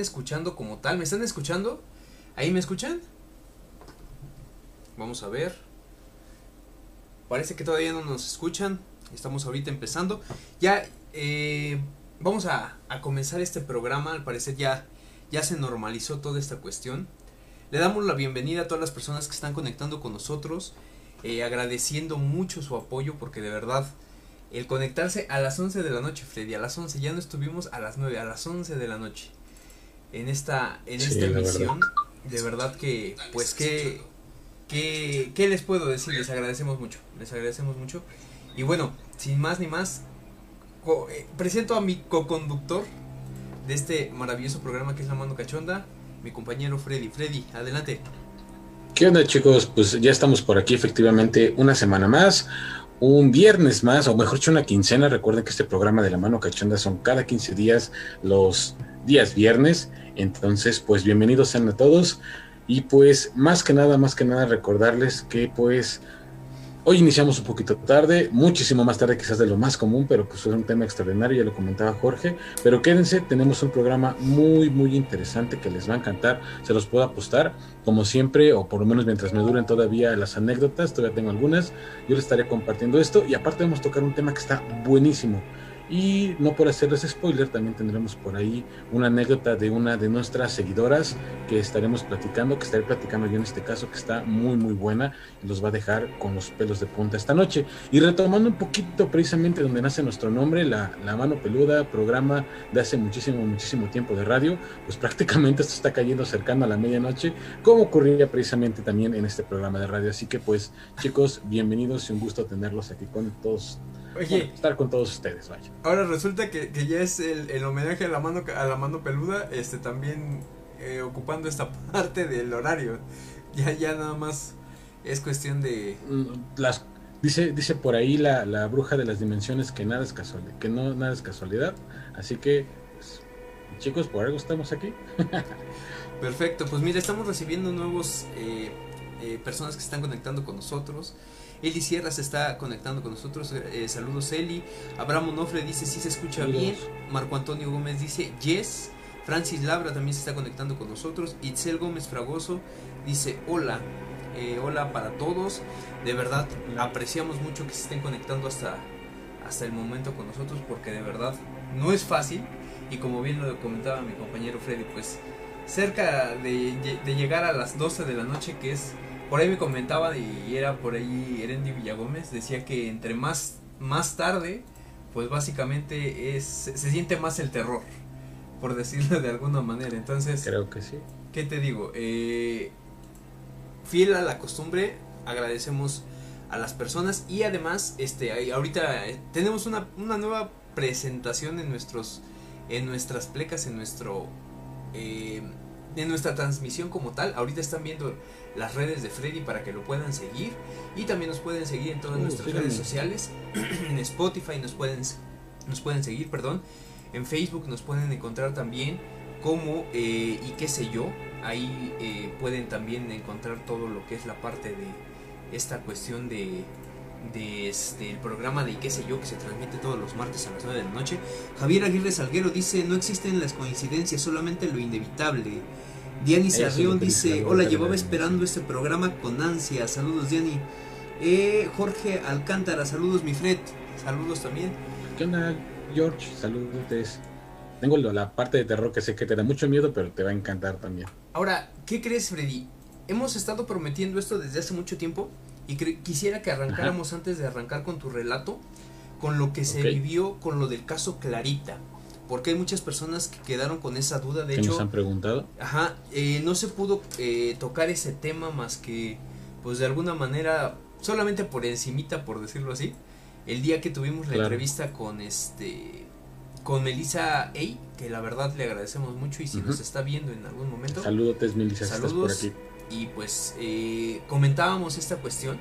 escuchando como tal. ¿Me están escuchando? ¿Ahí me escuchan? Vamos a ver. Parece que todavía no nos escuchan. Estamos ahorita empezando. Ya eh, vamos a, comenzar este programa. Al parecer ya, ya se normalizó toda esta cuestión. Le damos la bienvenida a todas las personas que están conectando con nosotros. Eh, agradeciendo mucho su apoyo porque de verdad el conectarse a las 11 de la noche, Freddy, a las 11, ya no estuvimos a las 9, a las 11 de la noche en esta, en esta emisión. De verdad que, pues, que, que, ¿qué les puedo decir? Les agradecemos mucho, les agradecemos mucho. Y bueno, sin más ni más, eh, presento a mi co-conductor de este maravilloso programa que es La Mano Cachonda, mi compañero Freddy. Freddy, adelante. ¿Qué onda chicos? Pues ya estamos por aquí efectivamente una semana más, un viernes más, o mejor dicho una quincena. Recuerden que este programa de La Mano Cachonda son cada 15 días los días viernes. Entonces, pues bienvenidos sean a todos. Y pues más que nada, más que nada recordarles que pues hoy iniciamos un poquito tarde, muchísimo más tarde quizás de lo más común, pero pues es un tema extraordinario, ya lo comentaba Jorge. Pero quédense, tenemos un programa muy, muy interesante que les va a encantar, se los puedo apostar, como siempre, o por lo menos mientras me duren todavía las anécdotas, todavía tengo algunas, yo les estaré compartiendo esto y aparte vamos a tocar un tema que está buenísimo y no por hacerles spoiler, también tendremos por ahí una anécdota de una de nuestras seguidoras que estaremos platicando, que estaré platicando yo en este caso, que está muy muy buena y los va a dejar con los pelos de punta esta noche. Y retomando un poquito precisamente donde nace nuestro nombre, la, la mano peluda, programa de hace muchísimo, muchísimo tiempo de radio, pues prácticamente esto está cayendo cercano a la medianoche, como ocurriría precisamente también en este programa de radio. Así que pues chicos, bienvenidos y un gusto tenerlos aquí con todos Oye, estar con todos ustedes, vaya. Ahora resulta que, ya es el, homenaje a la mano a la mano peluda, este también eh, ocupando esta parte del horario. Ya ya nada más es cuestión de mm, las dice dice por ahí la, la bruja de las dimensiones que nada es casualidad, que no nada es casualidad, así que pues, chicos, por algo estamos aquí. Perfecto, pues mira, estamos recibiendo nuevos eh, eh, personas que están conectando con nosotros. Eli Sierra se está conectando con nosotros. Eh, saludos, Eli. Abraham Onofre dice: Sí se escucha bien. Marco Antonio Gómez dice: Yes. Francis Labra también se está conectando con nosotros. Itzel Gómez Fragoso dice: Hola. Eh, hola para todos. De verdad, apreciamos mucho que se estén conectando hasta, hasta el momento con nosotros porque de verdad no es fácil. Y como bien lo comentaba mi compañero Freddy, pues cerca de, de llegar a las 12 de la noche, que es por ahí me comentaba y era por ahí Erendi Villagómez, decía que entre más, más tarde, pues básicamente es, se siente más el terror, por decirlo de alguna manera. Entonces, creo que sí. ¿Qué te digo? Eh, fiel a la costumbre, agradecemos a las personas y además, este, ahorita eh, tenemos una, una nueva presentación en nuestros, en nuestras plecas, en nuestro, eh, en nuestra transmisión como tal. Ahorita están viendo las redes de Freddy para que lo puedan seguir y también nos pueden seguir en todas uh, nuestras redes sociales en Spotify nos pueden nos pueden seguir perdón en Facebook nos pueden encontrar también como eh, y qué sé yo ahí eh, pueden también encontrar todo lo que es la parte de esta cuestión de de este el programa de qué sé yo que se transmite todos los martes a las 9 de la noche. Javier Aguirre Salguero dice, "No existen las coincidencias, solamente lo inevitable." Diani Sarrión dice, hola, llevaba esperando este programa con ansia. Saludos, Diani. Eh, Jorge Alcántara, saludos, mi Fred. Saludos también. ¿Qué onda, George? Saludos. Tengo la parte de terror que sé que te da mucho miedo, pero te va a encantar también. Ahora, ¿qué crees, Freddy? Hemos estado prometiendo esto desde hace mucho tiempo y quisiera que arrancáramos antes de arrancar con tu relato, con lo que se vivió con lo del caso Clarita porque hay muchas personas que quedaron con esa duda. De hecho, nos han preguntado? Ajá, eh, no se pudo eh, tocar ese tema más que, pues de alguna manera, solamente por encimita, por decirlo así, el día que tuvimos la entrevista con este, con Melissa Ey, que la verdad le agradecemos mucho y si nos está viendo en algún momento. Saludos, Melissa, saludos. por aquí. Y pues eh, comentábamos esta cuestión.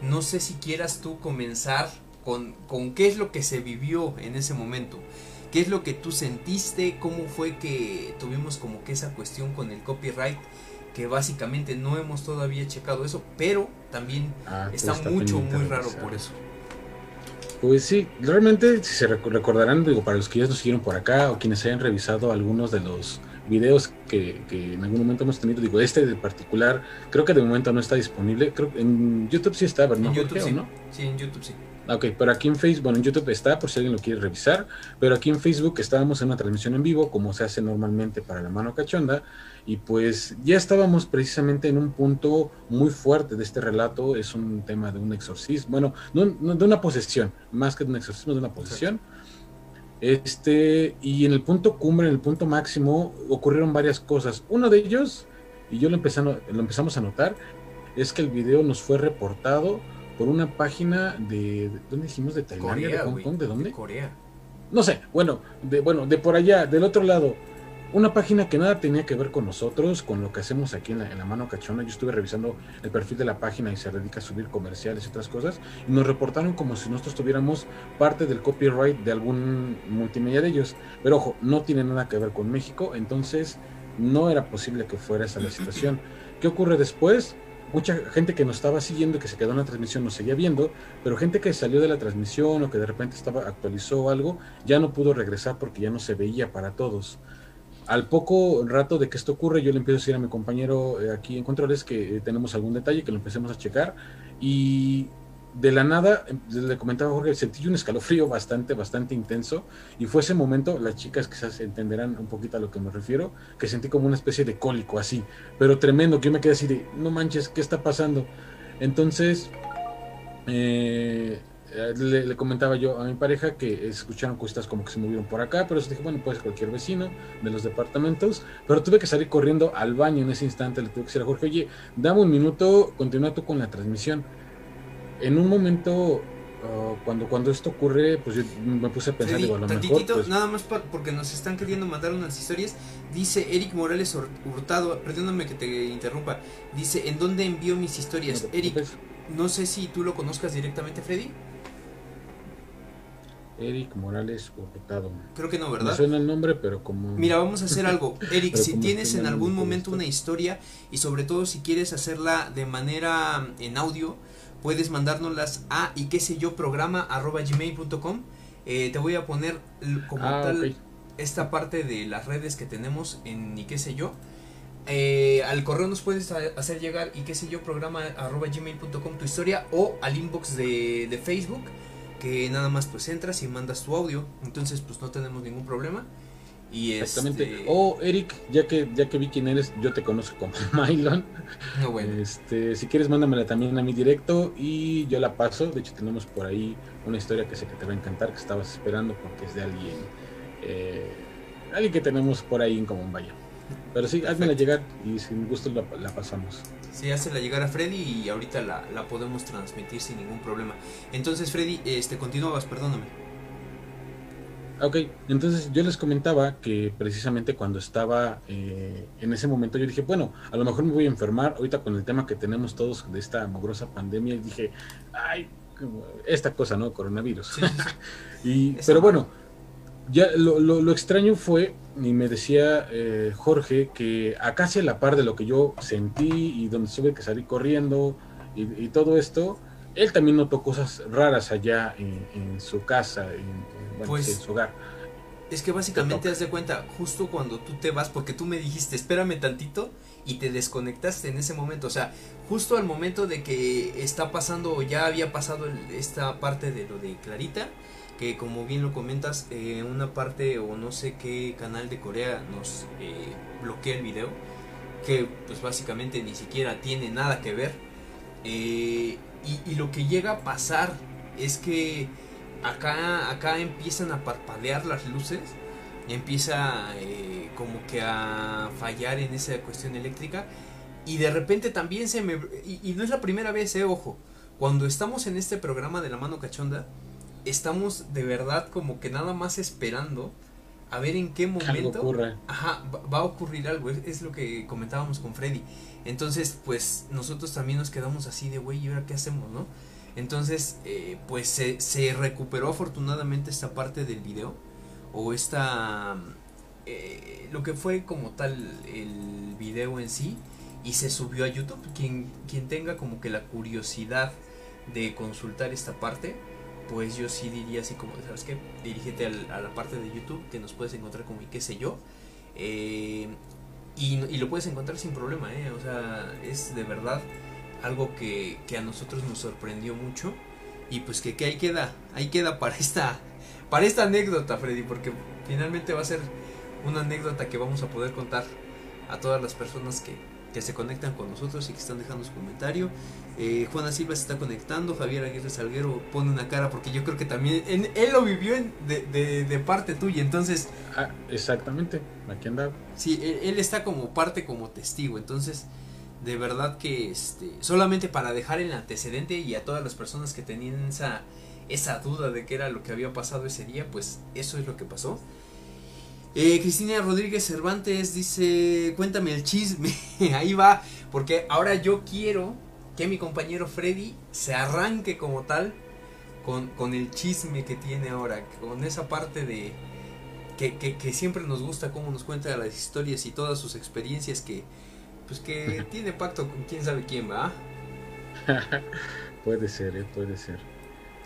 No sé si quieras tú comenzar con, con qué es lo que se vivió en ese momento. ¿Qué es lo que tú sentiste? ¿Cómo fue que tuvimos como que esa cuestión con el copyright? Que básicamente no hemos todavía checado eso, pero también ah, está, mucho, muy raro por eso. Pues sí, realmente, si se recordarán, digo, para los que ya nos siguieron por acá o quienes hayan revisado algunos de los videos que, en algún momento hemos tenido, digo, este de particular, creo que de momento no está disponible, creo que en YouTube sí está, ¿no? En YouTube sí. ¿no? Sí, en YouTube sí. Ok, pero aquí en Facebook, bueno, en YouTube está por si alguien lo quiere revisar, pero aquí en Facebook estábamos en una transmisión en vivo, como se hace normalmente para la mano cachonda, y pues ya estábamos precisamente en un punto muy fuerte de este relato, es un tema de un exorcismo, bueno, no, de una posesión, más que de un exorcismo, de una posesión. Este, y en el punto cumbre, en el punto máximo, ocurrieron varias cosas. Uno de ellos, y yo lo, empezamos, lo empezamos a notar, es que el video nos fue reportado por una página de, ¿dónde dijimos? ¿De Tailandia? ¿De Hong Kong? ¿De dónde? De Corea. No sé, bueno, de, bueno, de por allá, del otro lado. Una página que nada tenía que ver con nosotros, con lo que hacemos aquí en la, en la mano cachona. Yo estuve revisando el perfil de la página y se dedica a subir comerciales y otras cosas. Y nos reportaron como si nosotros tuviéramos parte del copyright de algún multimedia de ellos. Pero ojo, no tiene nada que ver con México, entonces no era posible que fuera esa la situación. ¿Qué ocurre después? mucha gente que nos estaba siguiendo, que se quedó en la transmisión, nos seguía viendo, pero gente que salió de la transmisión o que de repente estaba actualizó algo, ya no pudo regresar porque ya no se veía para todos. Al poco rato de que esto ocurre, yo le empiezo a decir a mi compañero eh, aquí en controles que eh, tenemos algún detalle, que lo empecemos a checar y de la nada, em, le comentaba Jorge, sentí un escalofrío bastante, bastante intenso. Y fue ese momento, las chicas quizás entenderán un poquito a lo que me refiero, que sentí como una especie de cólico así, pero tremendo, que yo me quedé así de, no manches, ¿qué está pasando? Entonces, eh, le, comentaba yo a mi pareja que escucharon cosas como que se movieron por acá, pero eso dije, bueno, puede ser cualquier vecino de los departamentos, pero tuve que salir corriendo al baño en ese instante, le tuve que decir a Jorge, oye, dame un minuto, continúa tú con la transmisión en un momento uh, cuando, cuando esto ocurre, pues yo me puse a pensar, digo, a lo mejor. Pues nada más porque nos están queriendo mandar unas historias. Dice Eric Morales Hurtado, perdóname que te interrumpa. Dice: ¿En dónde envío mis historias? Eric, no sé si tú lo conozcas directamente, Freddy. Eric Morales Hurtado. Creo que no, ¿verdad? Me suena el nombre, pero como. Mira, vamos a hacer algo. Eric, si tienes en algún momento una historia y sobre todo si quieres hacerla de manera en audio puedes mandárnoslas a y qué sé yo programa arroba gmail.com eh, te voy a poner como ah, tal esta parte de las redes que tenemos en y qué sé yo eh, al correo nos puedes hacer llegar y qué sé yo programa arroba gmail.com tu historia o al inbox de, de Facebook que nada más pues entras y mandas tu audio entonces pues no tenemos ningún problema Exactamente. Este... O Eric, ya que ya que vi quién eres, yo te conozco como Mylon. No, bueno. Este, si quieres, mándamela también a mi directo y yo la paso. De hecho, tenemos por ahí una historia que sé que te va a encantar, que estabas esperando porque es de alguien, eh, alguien que tenemos por ahí en común, vaya. Pero sí, házmela llegar y sin gusto la, la pasamos. Sí, hazla llegar a Freddy y ahorita la, la podemos transmitir sin ningún problema. Entonces, Freddy, este, continuabas, perdóname. Ok, entonces yo les comentaba que precisamente cuando estaba eh, en ese momento yo dije, bueno, a lo mejor me voy a enfermar ahorita con el tema que tenemos todos de esta mugrosa pandemia y dije, ay, esta cosa, ¿no? Coronavirus. y, pero bueno, ya lo, lo, extraño fue, y me decía eh, Jorge, que acá a la par de lo que yo sentí y donde tuve que salir corriendo y, todo esto, él también notó cosas raras allá en, su casa, en, pues, en su hogar. Es que básicamente haz de cuenta, justo cuando tú te vas, porque tú me dijiste, espérame tantito, y te desconectaste en ese momento. O sea, justo al momento de que está pasando, o ya había pasado esta parte de lo de Clarita, que como bien lo comentas, eh, una parte o no sé qué canal de Corea nos eh, bloquea el video, que pues básicamente ni siquiera tiene nada que ver. Eh, y, y lo que llega a pasar es que acá, acá empiezan a parpadear las luces, empieza eh, como que a fallar en esa cuestión eléctrica y de repente también se me... Y, no es la primera vez, ojo, cuando estamos en este programa de la mano cachonda, estamos de verdad como que nada más esperando a ver en qué momento ajá, va a ocurrir algo, es, es, lo que comentábamos con Freddy. Entonces, pues nosotros también nos quedamos así de, güey, ¿y ahora qué hacemos, no? Entonces, eh, pues se, se, recuperó afortunadamente esta parte del video. O esta... Eh, lo que fue como tal el video en sí. Y se subió a YouTube. Quien, quien tenga como que la curiosidad de consultar esta parte, pues yo sí diría así como, ¿sabes qué? Dirígete a la parte de YouTube que nos puedes encontrar como y qué sé yo. Eh, y, y, lo puedes encontrar sin problema, ¿eh? O sea, es de verdad algo que, que a nosotros nos sorprendió mucho. Y pues que, que ahí queda, ahí queda para esta, para esta anécdota, Freddy, porque finalmente va a ser una anécdota que vamos a poder contar a todas las personas que, que se conectan con nosotros y que están dejando su comentario. Eh, Juana Silva se está conectando, Javier Aguirre Salguero pone una cara porque yo creo que también él lo vivió de, de, parte tuya, entonces... Ah, exactamente, aquí anda. Sí, él, está como parte, como testigo, entonces de verdad que este, solamente para dejar el antecedente y a todas las personas que tenían esa, esa duda de qué era lo que había pasado ese día, pues eso es lo que pasó. Eh, Cristina Rodríguez Cervantes dice, cuéntame el chisme, ahí va, porque ahora yo quiero que mi compañero Freddy se arranque como tal con, con el chisme que tiene ahora, con esa parte de que, que, siempre nos gusta cómo nos cuenta las historias y todas sus experiencias que pues que tiene pacto con quién sabe quién va. puede ser, eh, puede ser.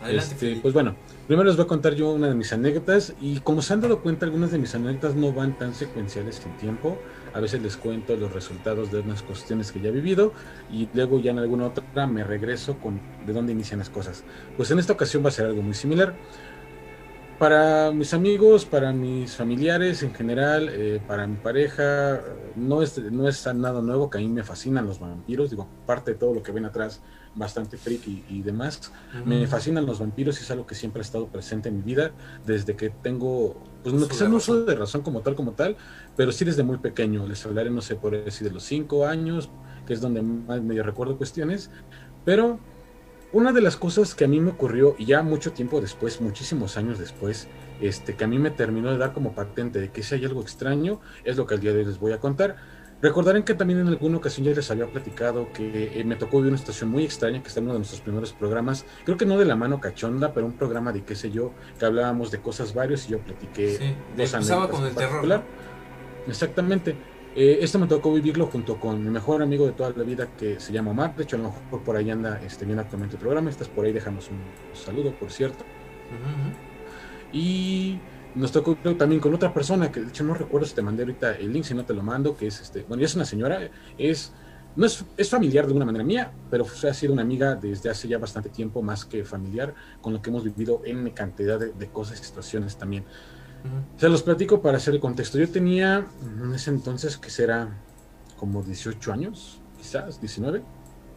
Este, pues bueno, primero les voy a contar yo una de mis anécdotas y como se han dado cuenta, algunas de mis anécdotas no van tan secuenciales en tiempo. A veces les cuento los resultados de unas cuestiones que ya he vivido y luego ya en alguna otra me regreso con de dónde inician las cosas. Pues en esta ocasión va a ser algo muy similar. Para mis amigos, para mis familiares en general, eh, para mi pareja, no es, no es nada nuevo, que a mí me fascinan los vampiros, digo, parte de todo lo que ven atrás, bastante freak y, demás. Me fascinan los vampiros y es algo que siempre ha estado presente en mi vida desde que tengo, pues no, quizás no uso de razón como tal, como tal, pero sí desde muy pequeño. Les hablaré, no sé, por decir de los cinco años, que es donde más medio recuerdo cuestiones, pero una de las cosas que a mí me ocurrió, ya mucho tiempo después, muchísimos años después, este, que a mí me terminó de dar como patente de que si hay algo extraño, es lo que al día de hoy les voy a contar. Recordarán que también en alguna ocasión ya les había platicado que eh, me tocó vivir una situación muy extraña que está en uno de nuestros primeros programas, creo que no de la mano cachonda, pero un programa de qué sé yo, que hablábamos de cosas varios y yo platiqué sí, dos con el terror. Exactamente. Eh, esto me tocó vivirlo junto con mi mejor amigo de toda la vida que se llama Omar. De hecho, a lo mejor por ahí anda este, viendo actualmente el programa. Estás por ahí, dejamos un saludo, por cierto. Y nos tocó también con otra persona que de hecho no recuerdo si te mandé ahorita el link, si no te lo mando, que es este, bueno, es una señora, es no es, es familiar de una manera mía, pero ha sido una amiga desde hace ya bastante tiempo, más que familiar, con lo que hemos vivido en cantidad de, cosas y situaciones también. Se los platico para hacer el contexto. Yo tenía en ese entonces, que será como 18 años, quizás 19,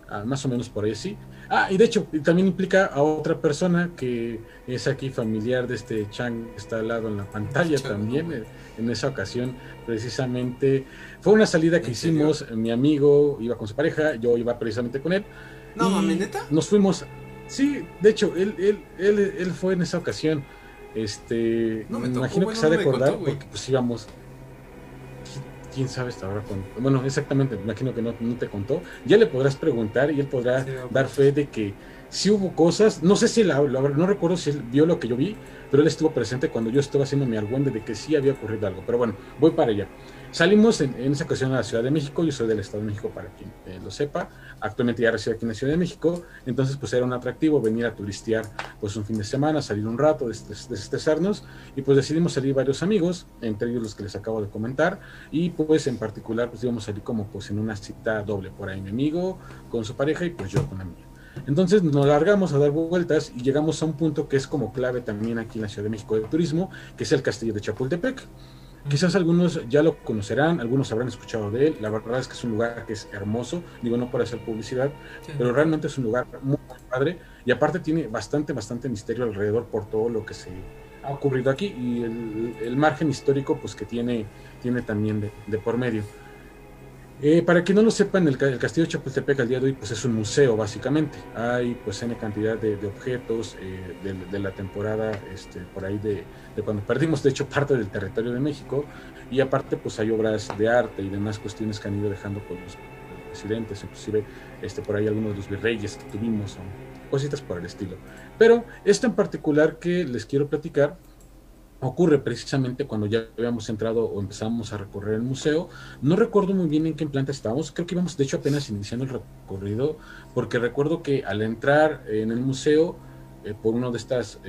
ah, más o menos por ahí sí. Ah, y de hecho, también implica a otra persona que es aquí familiar de este Chang que está al lado en la pantalla también. En esa ocasión, precisamente, fue una salida que hicimos. Mi amigo iba con su pareja, yo iba precisamente con él. No, mami, neta. Nos fuimos. Sí, de hecho, él, él, él, él fue en esa ocasión. Este, me, imagino que se ha de acordar porque pues íbamos quién sabe hasta ahora bueno exactamente me imagino que no, te contó. Ya le podrás preguntar y él podrá dar fe de que si hubo cosas. No sé si la, no recuerdo si él vio lo que yo vi pero él estuvo presente cuando yo estaba haciendo mi argüende de que sí había ocurrido algo. Pero bueno voy para allá Salimos en, esa ocasión a la Ciudad de México, yo soy del Estado de México para quien eh, lo sepa, actualmente ya resido aquí en la Ciudad de México, entonces pues era un atractivo venir a turistear pues un fin de semana, salir un rato, desestresarnos y pues decidimos salir varios amigos, entre ellos los que les acabo de comentar y pues en particular pues íbamos a salir como pues en una cita doble, por ahí mi amigo con su pareja y pues yo con la mía. Entonces nos largamos a dar vueltas y llegamos a un punto que es como clave también aquí en la Ciudad de México de turismo, que es el Castillo de Chapultepec. Quizás algunos ya lo conocerán, algunos habrán escuchado de él. La verdad es que es un lugar que es hermoso, digo no para hacer publicidad, pero realmente es un lugar muy, padre y aparte tiene bastante, bastante misterio alrededor por todo lo que se ha ocurrido aquí y el, margen histórico pues que tiene, tiene también de por medio. Eh, para que no lo sepan, el, Castillo de Chapultepec al día de hoy pues es un museo básicamente. Hay pues N cantidad de, objetos eh, de, la temporada este, por ahí de, cuando perdimos de hecho parte del territorio de México y aparte pues hay obras de arte y demás cuestiones que han ido dejando por los presidentes, inclusive este, por ahí algunos de los virreyes que tuvimos, o cositas por el estilo. Pero esto en particular que les quiero platicar ocurre precisamente cuando ya habíamos entrado o empezamos a recorrer el museo. No recuerdo muy bien en qué planta estábamos, creo que íbamos de hecho apenas iniciando el recorrido, porque recuerdo que al entrar en el museo eh, por uno de estos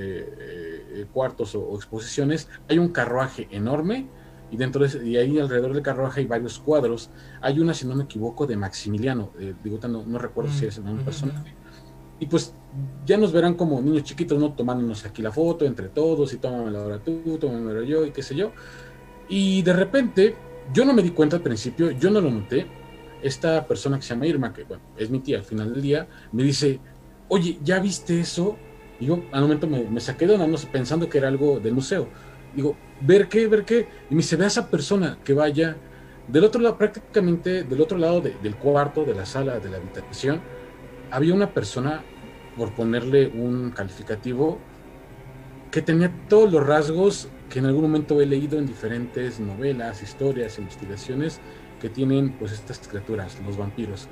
cuartos o, exposiciones, hay un carruaje enorme y dentro de y ahí alrededor del carruaje hay varios cuadros. Hay una, si no me equivoco, de Maximiliano, digo, no, no, recuerdo si es el mismo personaje. Y pues ya nos verán como niños chiquitos, ¿no? Tomándonos aquí la foto entre todos y tómame la hora tú, tómame yo y qué sé yo. Y de repente, yo no me di cuenta al principio, yo no lo noté. Esta persona que se llama Irma, que bueno, es mi tía al final del día, me dice, oye, ¿ya viste eso? Y yo al momento me, saqué de onda, pensando que era algo del museo. Digo, ¿ver qué? ¿Ver qué? Y me dice, ve a esa persona que vaya del otro lado, prácticamente del otro lado del cuarto, de la sala, de la habitación, había una persona, por ponerle un calificativo, que tenía todos los rasgos que en algún momento he leído en diferentes novelas, historias, investigaciones que tienen pues estas criaturas, los vampiros.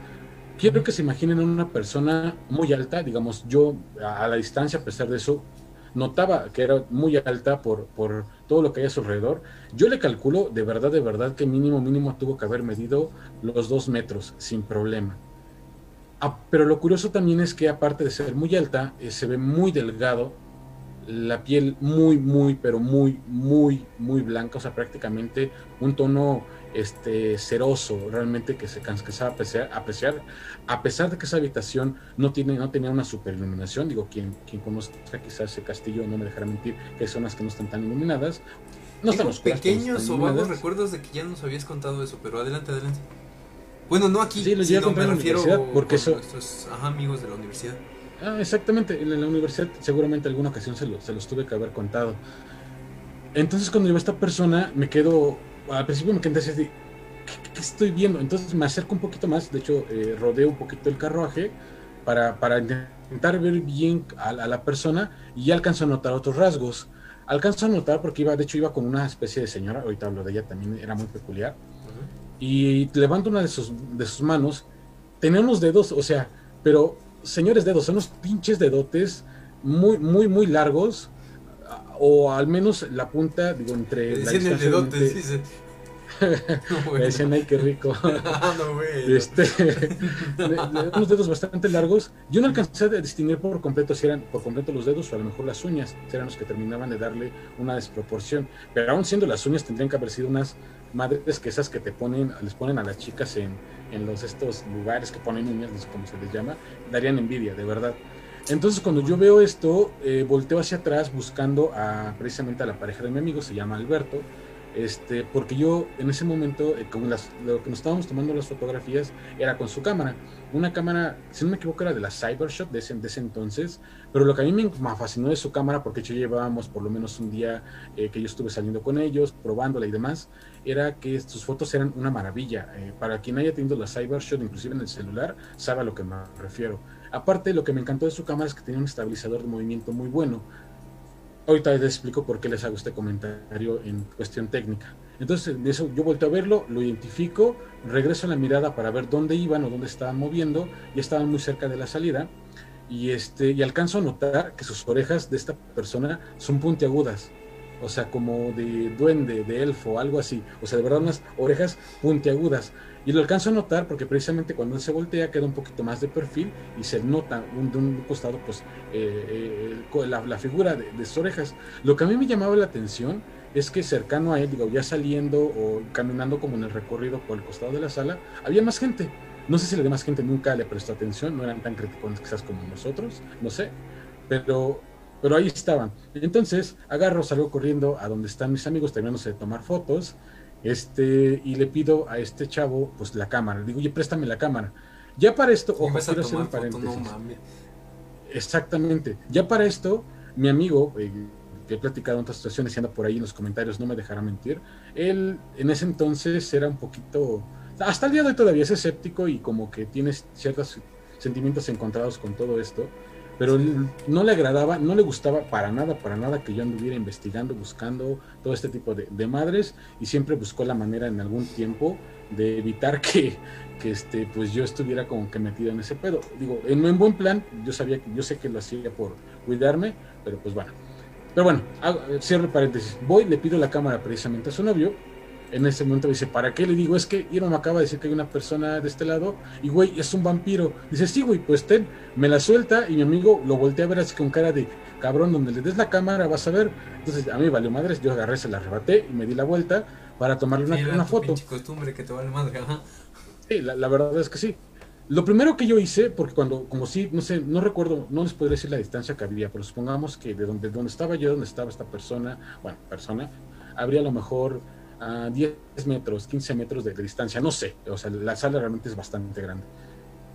Quiero que se imaginen una persona muy alta, digamos, yo a, la distancia, a pesar de eso, notaba que era muy alta por, por todo lo que hay a su alrededor. Yo le calculo, de verdad, de verdad, que mínimo, mínimo tuvo que haber medido los dos metros, sin problema. Ah, pero lo curioso también es que aparte de ser muy alta, eh, se ve muy delgado, la piel muy, muy, pero muy, muy, muy blanca, o sea, prácticamente un tono este, ceroso, realmente que se cansaba apreciar, apreciar, a pesar de que esa habitación no, tiene, no tenía una super iluminación, digo, quien, quien conozca quizás ese castillo no me dejará mentir que hay zonas que no están tan iluminadas. No estamos pequeños o vagos recuerdos de que ya nos habías contado eso, pero adelante, adelante. Bueno, no aquí, sí, los sino me refiero porque eso... nuestros amigos de la universidad. Ah, exactamente, en la universidad seguramente alguna ocasión se, se los tuve que haber contado. Entonces cuando llegó esta persona me quedo, al principio me quedé así, ¿qué, ¿qué, estoy viendo? Entonces me acerco un poquito más, de hecho eh, rodeo un poquito el carruaje para, para intentar ver bien a, la persona y ya alcanzo a notar otros rasgos. Alcanzo a notar porque iba, de hecho iba con una especie de señora, ahorita hablo de ella, también era muy peculiar, y levanto una de sus, de sus manos, tenía unos dedos, o sea, pero señores dedos, son unos pinches dedotes muy, muy, muy largos, o al menos la punta, digo, entre... la el dedote, sí, sí. Me decían, ay, qué rico. ah, no, este, unos dedos bastante largos. Yo no alcancé a distinguir por completo si eran por completo los dedos o a lo mejor las uñas, eran los que terminaban de darle una desproporción. Pero aún siendo las uñas, tendrían que haber sido unas madres que esas que te ponen, les ponen a las chicas en, en los estos lugares que ponen sé cómo se les llama, darían envidia, de verdad. Entonces cuando yo veo esto, eh, volteo hacia atrás buscando a, precisamente a la pareja de mi amigo, se llama Alberto, este, porque yo en ese momento, eh, como las, lo que nos estábamos tomando las fotografías era con su cámara, una cámara, si no me equivoco era de la Cybershot de ese, de ese entonces, pero lo que a mí me fascinó de su cámara, porque yo llevábamos por lo menos un día eh, que yo estuve saliendo con ellos, probándola y demás, era que sus fotos eran una maravilla. Eh, para quien haya tenido la Cybershot, inclusive en el celular, sabe a lo que me refiero. Aparte, lo que me encantó de su cámara es que tenía un estabilizador de movimiento muy bueno. Ahorita les explico por qué les hago este comentario en cuestión técnica. Entonces, eso yo vuelto a verlo, lo identifico, regreso la mirada para ver dónde iban o dónde estaban moviendo, y estaban muy cerca de la salida, y, este, y alcanzo a notar que sus orejas de esta persona son puntiagudas o sea, como de duende, de elfo, algo así, o sea, de verdad unas orejas puntiagudas. Y lo alcanzo a notar porque precisamente cuando él se voltea queda un poquito más de perfil y se nota de un costado pues eh, eh, la, figura de, de, sus orejas. Lo que a mí me llamaba la atención es que cercano a él, digo, ya saliendo o caminando como en el recorrido por el costado de la sala, había más gente. No sé si la demás gente nunca le prestó atención, no eran tan críticos quizás como nosotros, no sé, pero pero ahí estaban. Entonces agarro, salgo corriendo a donde están mis amigos terminándose de tomar fotos. Este, y le pido a este chavo, pues la cámara. Le digo, oye, préstame la cámara. Ya para esto, ojo, quiero hacer un paréntesis. Exactamente. Ya para esto, mi amigo, eh, que he platicado en otras situaciones y anda por ahí en los comentarios, no me dejará mentir. Él en ese entonces era un poquito. Hasta el día de hoy todavía es escéptico y como que tiene ciertos sentimientos encontrados con todo esto pero no le agradaba, no le gustaba para nada, para nada que yo anduviera investigando, buscando todo este tipo de, madres y siempre buscó la manera en algún tiempo de evitar que, que, este, pues yo estuviera como que metido en ese pedo. Digo, en, en buen plan, yo sabía que, yo sé que lo hacía por cuidarme, pero pues bueno. Pero bueno, cierro el paréntesis. Voy, le pido la cámara precisamente a su novio en ese momento dice, ¿para qué? Le digo, es que Irma me acaba de decir que hay una persona de este lado y güey, es un vampiro. Dice, sí, güey, pues ten, me la suelta y mi amigo lo voltea a ver así con cara de cabrón, donde le des la cámara vas a ver. Entonces a mí valió madres, yo agarré, se la arrebaté y me di la vuelta para tomarle una, una foto. costumbre que te vale madre, Sí, la, la verdad es que sí. Lo primero que yo hice, porque cuando, como si, no sé, no recuerdo, no les podría decir la distancia que había, pero supongamos que de donde, donde estaba yo, donde estaba esta persona, bueno, persona, habría a lo mejor a 10 metros, 15 metros de, distancia, no sé, o sea, la sala realmente es bastante grande.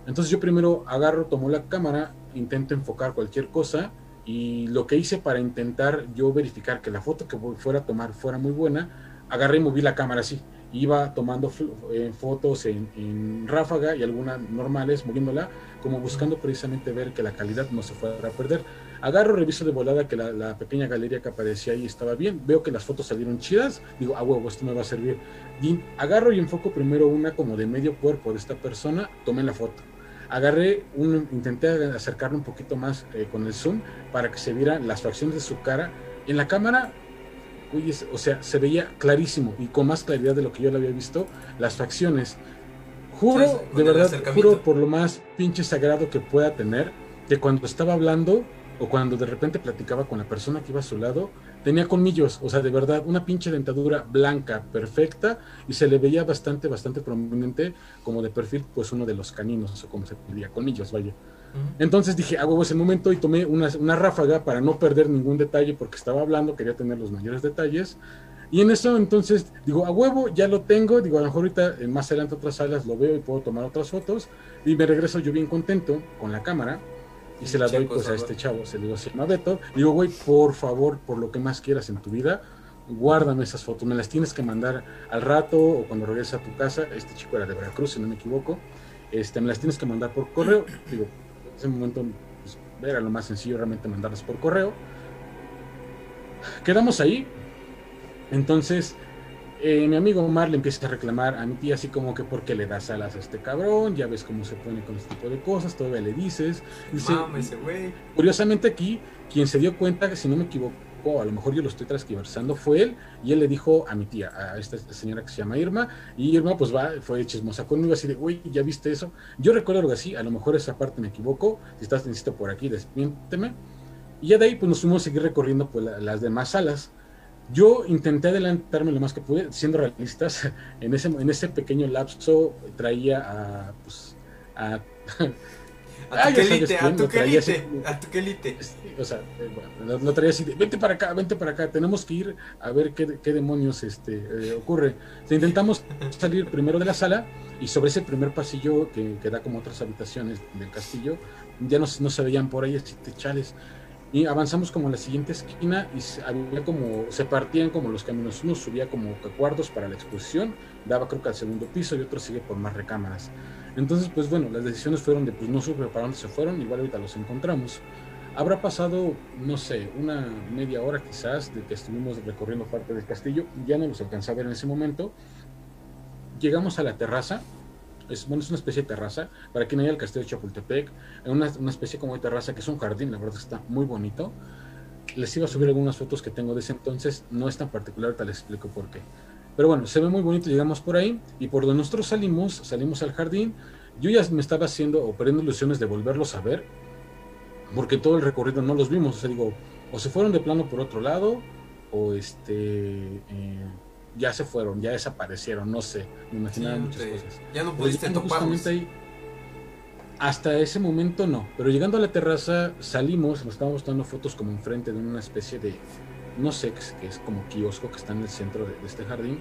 Entonces yo primero agarro, tomo la cámara, intento enfocar cualquier cosa y lo que hice para intentar yo verificar que la foto que fuera a tomar fuera muy buena, agarré y moví la cámara así. Iba tomando eh, fotos en, en, ráfaga y algunas normales, moviéndola, como buscando precisamente ver que la calidad no se fuera a perder. Agarro, reviso de volada que la, pequeña galería que aparecía ahí estaba bien. Veo que las fotos salieron chidas. Digo, ah, huevo, esto me va a servir. Y agarro y enfoco primero una como de medio cuerpo de esta persona. Tomé la foto. Agarré, un, intenté acercarlo un poquito más eh, con el zoom para que se vieran las facciones de su cara. En la cámara, o sea, se veía clarísimo y con más claridad de lo que yo le había visto, las facciones. Juro, de verdad, juro por lo más pinche sagrado que pueda tener, que cuando estaba hablando o cuando de repente platicaba con la persona que iba a su lado, tenía colmillos, o sea, de verdad, una pinche dentadura blanca, perfecta, y se le veía bastante, bastante prominente, como de perfil, pues uno de los caninos, o como se diría, colmillos, vaya. Entonces dije, a huevo ese momento y tomé una, una, ráfaga para no perder ningún detalle porque estaba hablando, quería tener los mayores detalles. Y en eso entonces digo, a huevo, ya lo tengo, digo, a lo mejor ahorita más adelante otras salas lo veo y puedo tomar otras fotos. Y me regreso yo bien contento con la cámara y se la doy pues a este chavo, se le digo, se llama Beto, digo, güey, por favor, por lo que más quieras en tu vida, guárdame esas fotos, me las tienes que mandar al rato o cuando regreses a tu casa, este chico era de Veracruz, si no me equivoco, este, me las tienes que mandar por correo, digo, en ese momento pues, era lo más sencillo realmente mandarlas por correo. Quedamos ahí, entonces eh, mi amigo Omar le empieza a reclamar a mi tía así como que por qué le das alas a este cabrón, ya ves cómo se pone con este tipo de cosas, todavía le dices. Dice, Curiosamente aquí, quien se dio cuenta, que si no me equivoco, a lo mejor yo lo estoy transquiversando, fue él, y él le dijo a mi tía, a esta, señora que se llama Irma, y Irma pues va, fue chismosa conmigo, así de, güey, ¿ya viste eso? Yo recuerdo algo así, a lo mejor esa parte me equivoco, si estás necesito por aquí, despiénteme. Y ya de ahí pues nos fuimos a seguir recorriendo pues las demás salas. Yo intenté adelantarme lo más que pude, siendo realistas, en ese, en ese pequeño lapso traía a, pues, a... A tu quelite, a tu quelite, a tu quelite. O sea, eh, bueno, lo, traía así de, vente para acá, vente para acá, tenemos que ir a ver qué, qué demonios este, eh, ocurre. intentamos salir primero de la sala y sobre ese primer pasillo que, que da como otras habitaciones del castillo, ya no, no se veían por ahí este chales y avanzamos como a la siguiente esquina y había como, se partían como los caminos. Uno subía como cuartos para la exposición, daba creo que al segundo piso y otro sigue por más recámaras. Entonces, pues bueno, las decisiones fueron de, pues no supe para dónde se fueron, igual ahorita los encontramos. Habrá pasado, no sé, una media hora quizás de que estuvimos recorriendo parte del castillo, ya no los alcanzé a ver en ese momento. Llegamos a la terraza, es, bueno, es una especie de terraza, para quien haya el castillo de Chapultepec, una, una especie como de terraza que es un jardín, la verdad está muy bonito. Les iba a subir algunas fotos que tengo de ese entonces, no es tan particular, ahorita les explico por qué. Pero bueno, se ve muy bonito, llegamos por ahí y por donde nosotros salimos, salimos al jardín, yo ya me estaba haciendo o perdiendo ilusiones de volverlos a ver, porque todo el recorrido no los vimos, o sea, digo, o se fueron de plano por otro lado, o este... Eh, ya se fueron, ya desaparecieron, no sé, me imaginaba muchas cosas. Ya no pudiste toparlos. Ahí, hasta ese momento no, pero llegando a la terraza salimos, nos estábamos tomando fotos como enfrente de una especie de, no sé, que es como kiosco que está en el centro de, este jardín.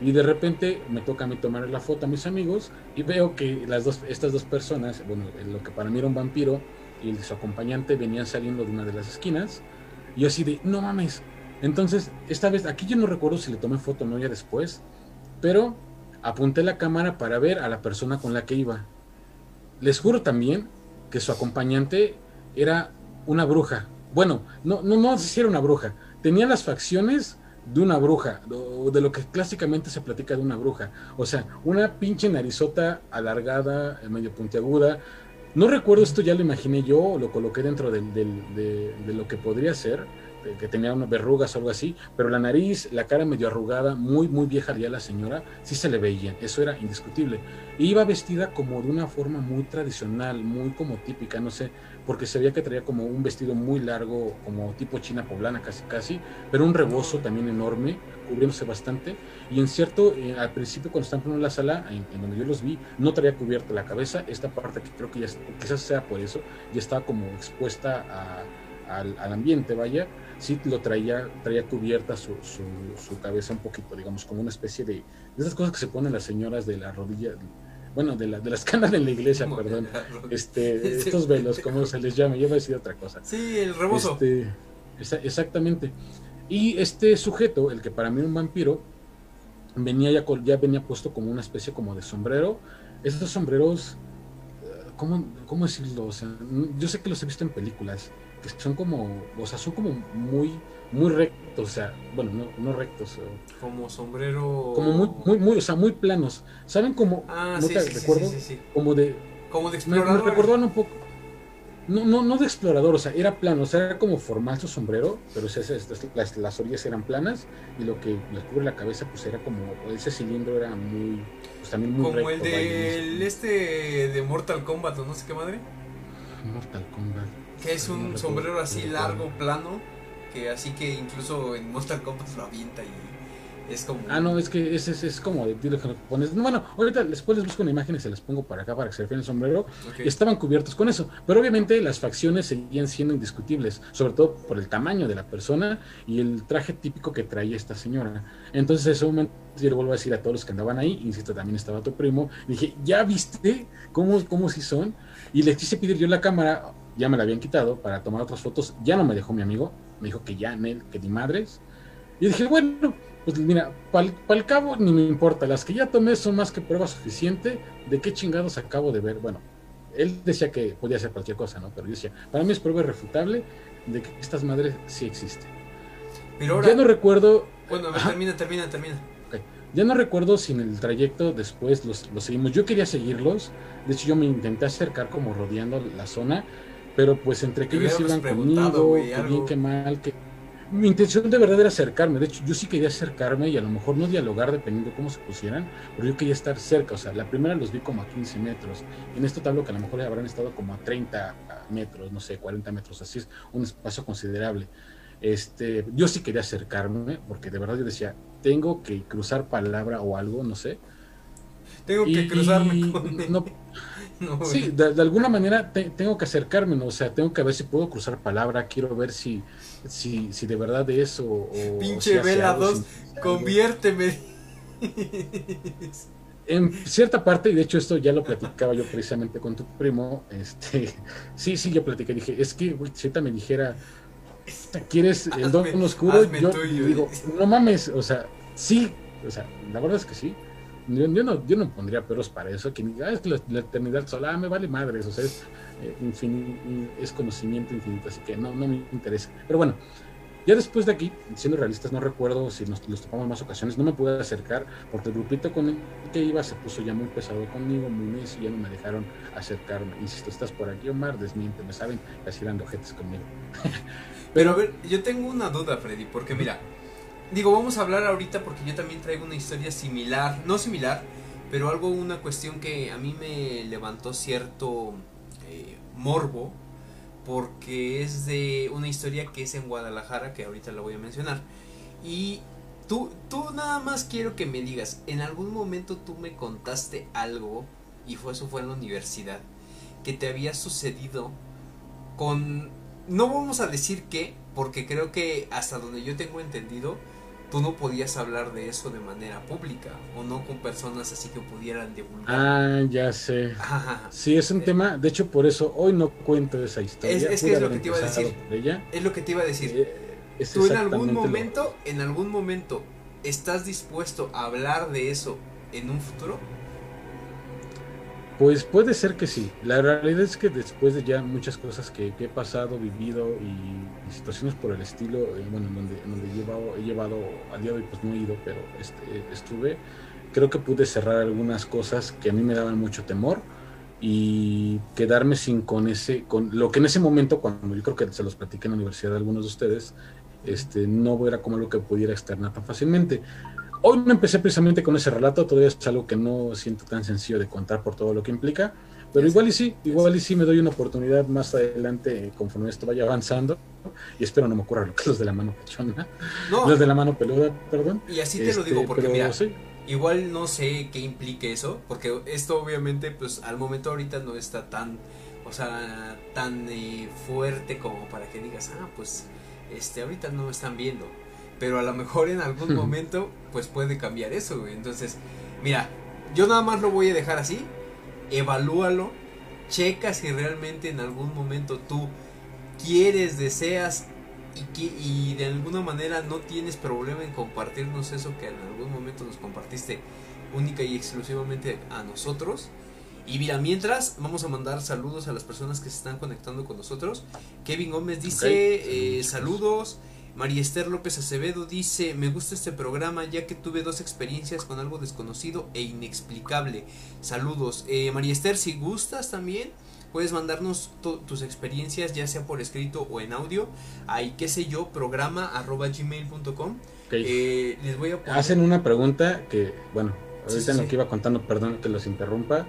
Y de repente me toca a mí tomar la foto a mis amigos y veo que las dos, estas dos personas, bueno, lo que para mí era un vampiro y su acompañante venían saliendo de una de las esquinas. Y yo así de, no mames, entonces, esta vez, aquí yo no recuerdo si le tomé foto o no ya después, pero apunté la cámara para ver a la persona con la que iba. Les juro también que su acompañante era una bruja. Bueno, no, no, no sé si era una bruja. Tenía las facciones de una bruja, de lo que clásicamente se platica de una bruja. O sea, una pinche narizota alargada, medio puntiaguda. No recuerdo esto, ya lo imaginé yo, lo coloqué dentro de, de lo que podría ser que tenía unas verrugas o algo así, pero la nariz, la cara medio arrugada, muy, muy vieja ya la señora, sí se le veía, eso era indiscutible. Y iba vestida como de una forma muy tradicional, muy como típica, no sé, porque se veía que traía como un vestido muy largo, como tipo china poblana casi casi, pero un rebozo también enorme, cubriéndose bastante. Y en cierto, eh, al principio cuando estaban en la sala, en, donde yo los vi, no traía cubierta la cabeza, esta parte que creo que ya, quizás sea por eso, ya estaba como expuesta al, al ambiente, vaya, sí lo traía, traía cubierta su, su, cabeza un poquito, digamos, como una especie de, de esas cosas que se ponen las señoras de la rodilla, bueno, de, la, de las canas de la iglesia, perdón, este, estos velos, como se les llama, yo voy a decir otra cosa. Sí, el rebozo. Este, exactamente. Y este sujeto, el que para mí era un vampiro, venía ya, ya venía puesto como una especie como de sombrero. Estos sombreros, eh, ¿cómo, cómo decirlo? O sea, yo sé que los he visto en películas, son como, o sea, son como muy, muy rectos, o sea, bueno, no, no rectos. Como sombrero. Como muy, muy, muy, o sea, muy planos. ¿Saben cómo? Ah, sí, sí, recuerdo? Sí, como de. Como de explorador. Me, recordaban un poco. No, no, no de explorador, o sea, era plano, o sea, era como formal su sombrero, pero las, las orillas eran planas y lo que le cubre la cabeza, pues era como, ese cilindro era muy, pues también muy Como el de este de Mortal Kombat o no sé qué madre. Mortal Kombat. Que es un sombrero así largo, plano, que así que incluso en Mortal Kombat lo avienta y es como... Ah, no, es que es, es, es como de que pones... Bueno, ahorita después les busco una imagen y se las pongo para acá para que se refieren el sombrero. Estaban cubiertos con eso, pero obviamente las facciones seguían siendo indiscutibles, sobre todo por el tamaño de la persona y el traje típico que traía esta señora. Entonces, en ese momento yo le vuelvo a decir a todos los que andaban ahí, insisto, también estaba tu primo, dije, ¿ya viste cómo, cómo si son? Y le quise pedir yo la cámara, ya me la habían quitado para tomar otras fotos, ya no me dejó mi amigo, me dijo que ya, él, que ni madres. Y dije, bueno, pues mira, para el cabo ni me importa, las que ya tomé son más que prueba suficiente de qué chingados acabo de ver. Bueno, él decía que podía ser cualquier cosa, ¿no? Pero yo decía, para mí es prueba irrefutable de que estas madres sí existen. Pero ahora, ya no recuerdo. Bueno, termina, termina, termina. Ya no recuerdo si en el trayecto después los, los, seguimos. Yo quería seguirlos. De hecho, yo me intenté acercar como rodeando la zona. Pero pues entre que ellos iban conmigo, que bien, que mal, que... Mi intención de verdad era acercarme. De hecho, yo sí quería acercarme y a lo mejor no dialogar dependiendo de cómo se pusieran, pero yo quería estar cerca. O sea, la primera los vi como a 15 metros. En esto hablo que a lo mejor habrán estado como a 30 metros, no sé, 40 metros. Así es un espacio considerable. Este, yo sí quería acercarme, porque de verdad yo decía, tengo que cruzar palabra o algo, no sé. Tengo que cruzarme con no, sí, de, alguna manera tengo que acercarme, ¿no? o sea, tengo que ver si puedo cruzar palabra, quiero ver si, si, si de verdad de eso. O, Pinche Vela 2, conviérteme. En cierta parte, y de hecho esto ya lo platicaba yo precisamente con tu primo, este, sí, sí, yo platiqué, dije, es que, güey, si me dijera, ¿quieres el don oscuro? Yo digo, no mames, o sea, sí, o sea, la verdad es que sí. Yo, no, yo no pondría peros para eso, que ah, es que la, eternidad sola ah, me vale madres, o sea, es, eh, es conocimiento infinito, así que no, no me interesa. Pero bueno, ya después de aquí, siendo realistas, no recuerdo si nos los topamos más ocasiones, no me pude acercar porque el grupito con el que iba se puso ya muy pesado conmigo, muy y ya no me dejaron acercarme. Insisto, estás por aquí, Omar, desmiente, me saben, así eran ojetes conmigo. Pero a ver, yo tengo una duda, Freddy, porque mira, digo, vamos a hablar ahorita porque yo también traigo una historia similar, no similar, pero algo, una cuestión que a mí me levantó cierto eh, morbo, porque es de una historia que es en Guadalajara, que ahorita la voy a mencionar. Y tú, tú nada más quiero que me digas, en algún momento tú me contaste algo, y fue eso fue en la universidad, que te había sucedido con no vamos a decir qué, porque creo que hasta donde yo tengo entendido, tú no podías hablar de eso de manera pública o no con personas así que pudieran divulgar. Ah, ya sé. Sí, es un tema, de hecho por eso hoy no cuento esa historia. Es, que es lo que te iba a decir. Es lo que te iba a decir. tú en algún momento, en algún momento, ¿estás dispuesto a hablar de eso en un futuro? Pues puede ser que sí. La realidad es que después de ya muchas cosas que, he pasado, vivido y, situaciones por el estilo, eh, bueno, en donde, donde he, llevado, he llevado, al día de hoy pues no he ido, pero este, estuve, creo que pude cerrar algunas cosas que a mí me daban mucho temor y quedarme sin con ese, con lo que en ese momento, cuando yo creo que se los platiqué en la universidad de algunos de ustedes, este, no era como algo que pudiera externar tan fácilmente. Hoy no empecé precisamente con ese relato, todavía es algo que no siento tan sencillo de contar por todo lo que implica, pero igual y sí, igual y sí me doy una oportunidad más adelante conforme esto vaya avanzando y espero no me ocurra lo que los de la mano pechona, los de la mano peluda, perdón. Y así te lo digo este, porque mira, igual no sé qué implique eso, porque esto obviamente pues al momento ahorita no está tan, o sea, tan eh, fuerte como para que digas, ah, pues este ahorita no me están viendo pero a lo mejor en algún momento pues puede cambiar eso, güey. Entonces, mira, yo nada más lo voy a dejar así, evalúalo, checa si realmente en algún momento tú quieres, deseas y, y de alguna manera no tienes problema en compartirnos eso que en algún momento nos compartiste única y exclusivamente a nosotros. Y mira, mientras vamos a mandar saludos a las personas que se están conectando con nosotros. Kevin Gómez dice eh, saludos. María Esther López Acevedo dice, me gusta este programa ya que tuve dos experiencias con algo desconocido e inexplicable. Saludos. Eh, María Esther, si gustas también, puedes mandarnos tus experiencias ya sea por escrito o en audio ahí qué sé yo, programa arroba gmail.com. Eh, les voy a Hacen una pregunta que, bueno, ahorita en lo que iba contando, perdón que los interrumpa.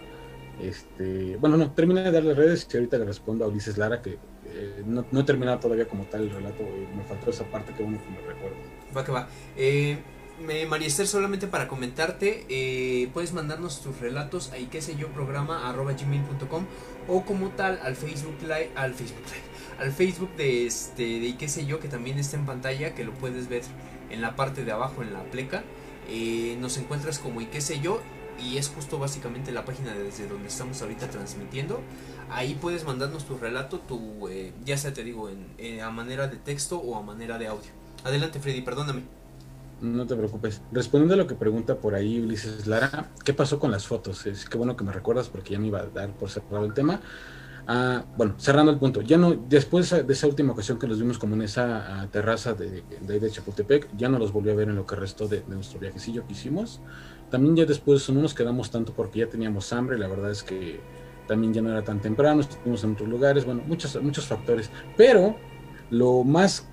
Este, bueno, no, termina de darle redes y ahorita le respondo a Ulises Lara que eh, no, he terminado todavía como tal el relato, me faltó esa parte que bueno que me recuerdo. Va que va. Eh, María Esther, solamente para comentarte, eh, puedes mandarnos tus relatos ahí qué sé yo, programa arroba gmail.com o como tal al Facebook Live, al Facebook al Facebook de este, de qué sé yo, que también está en pantalla, que lo puedes ver en la parte de abajo en la pleca. Eh, nos encuentras como y qué sé yo y es justo básicamente la página desde donde estamos ahorita transmitiendo. Ahí puedes mandarnos tu relato, tu, eh, ya sea te digo, en, eh, a manera de texto o a manera de audio. Adelante Freddy, perdóname. No te preocupes. Respondiendo a lo que pregunta por ahí Ulises Lara, ¿qué pasó con las fotos? Es que bueno que me recuerdas porque ya me iba a dar por cerrado el tema. Ah, bueno, cerrando el punto, ya no, después de esa última ocasión que los vimos como en esa ah, terraza de, de, de, Chapultepec, ya no los volví a ver en lo que restó de, de nuestro viajecillo que hicimos. También ya después no nos quedamos tanto porque ya teníamos hambre, la verdad es que también ya no era tan temprano, estuvimos en otros lugares, bueno, muchos, muchos factores. Pero lo más,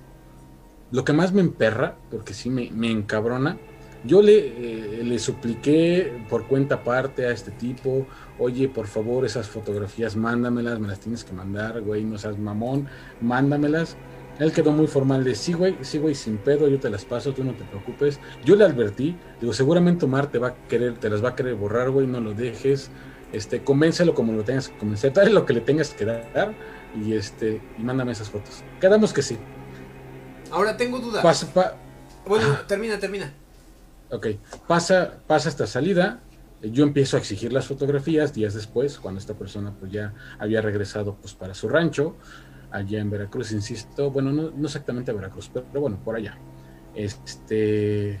lo que más me emperra, porque sí me, me encabrona, yo le, eh, le supliqué por cuenta aparte a este tipo, oye, por favor, esas fotografías, mándamelas, me las tienes que mandar, güey, no seas mamón, mándamelas. Él quedó muy formal de, sí, güey, sí, güey, sin pedo, yo te las paso, tú no te preocupes. Yo le advertí, digo, seguramente Omar te va a querer, te las va a querer borrar, güey, no lo dejes. Este, convéncelo como lo tengas que convencer, dale lo que le tengas que dar y este, y mándame esas fotos. Quedamos que sí. Ahora tengo duda. bueno, termina, termina. Ok, pasa, pasa esta salida, yo empiezo a exigir las fotografías días después, cuando esta persona pues ya había regresado pues para su rancho allá en Veracruz, insisto, bueno, no, no exactamente a Veracruz, pero, bueno, por allá. Este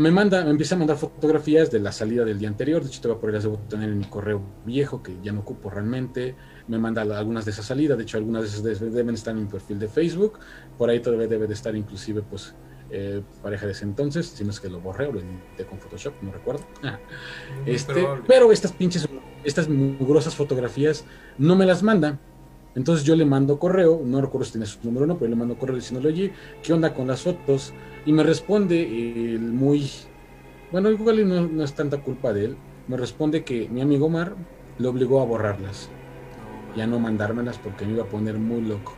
me manda, me empieza a mandar fotografías de la salida del día anterior, de hecho te voy a poner las debo tener en mi correo viejo que ya no ocupo realmente, me manda algunas de esas salidas, de hecho algunas de esas deben estar en mi perfil de Facebook, por ahí todavía debe de estar inclusive pues eh, pareja de ese entonces, si no es que lo borré o lo edité con Photoshop, no recuerdo. Ah, este, pero estas pinches, estas mugrosas fotografías no me las manda. Entonces yo le mando correo, no recuerdo si tiene su número o no, pero le mando correo diciéndole, oye, ¿qué onda con las fotos? Y me responde el muy, bueno, igual no, no es tanta culpa de él, me responde que mi amigo Omar le obligó a borrarlas y a no mandármelas porque me iba a poner muy loco.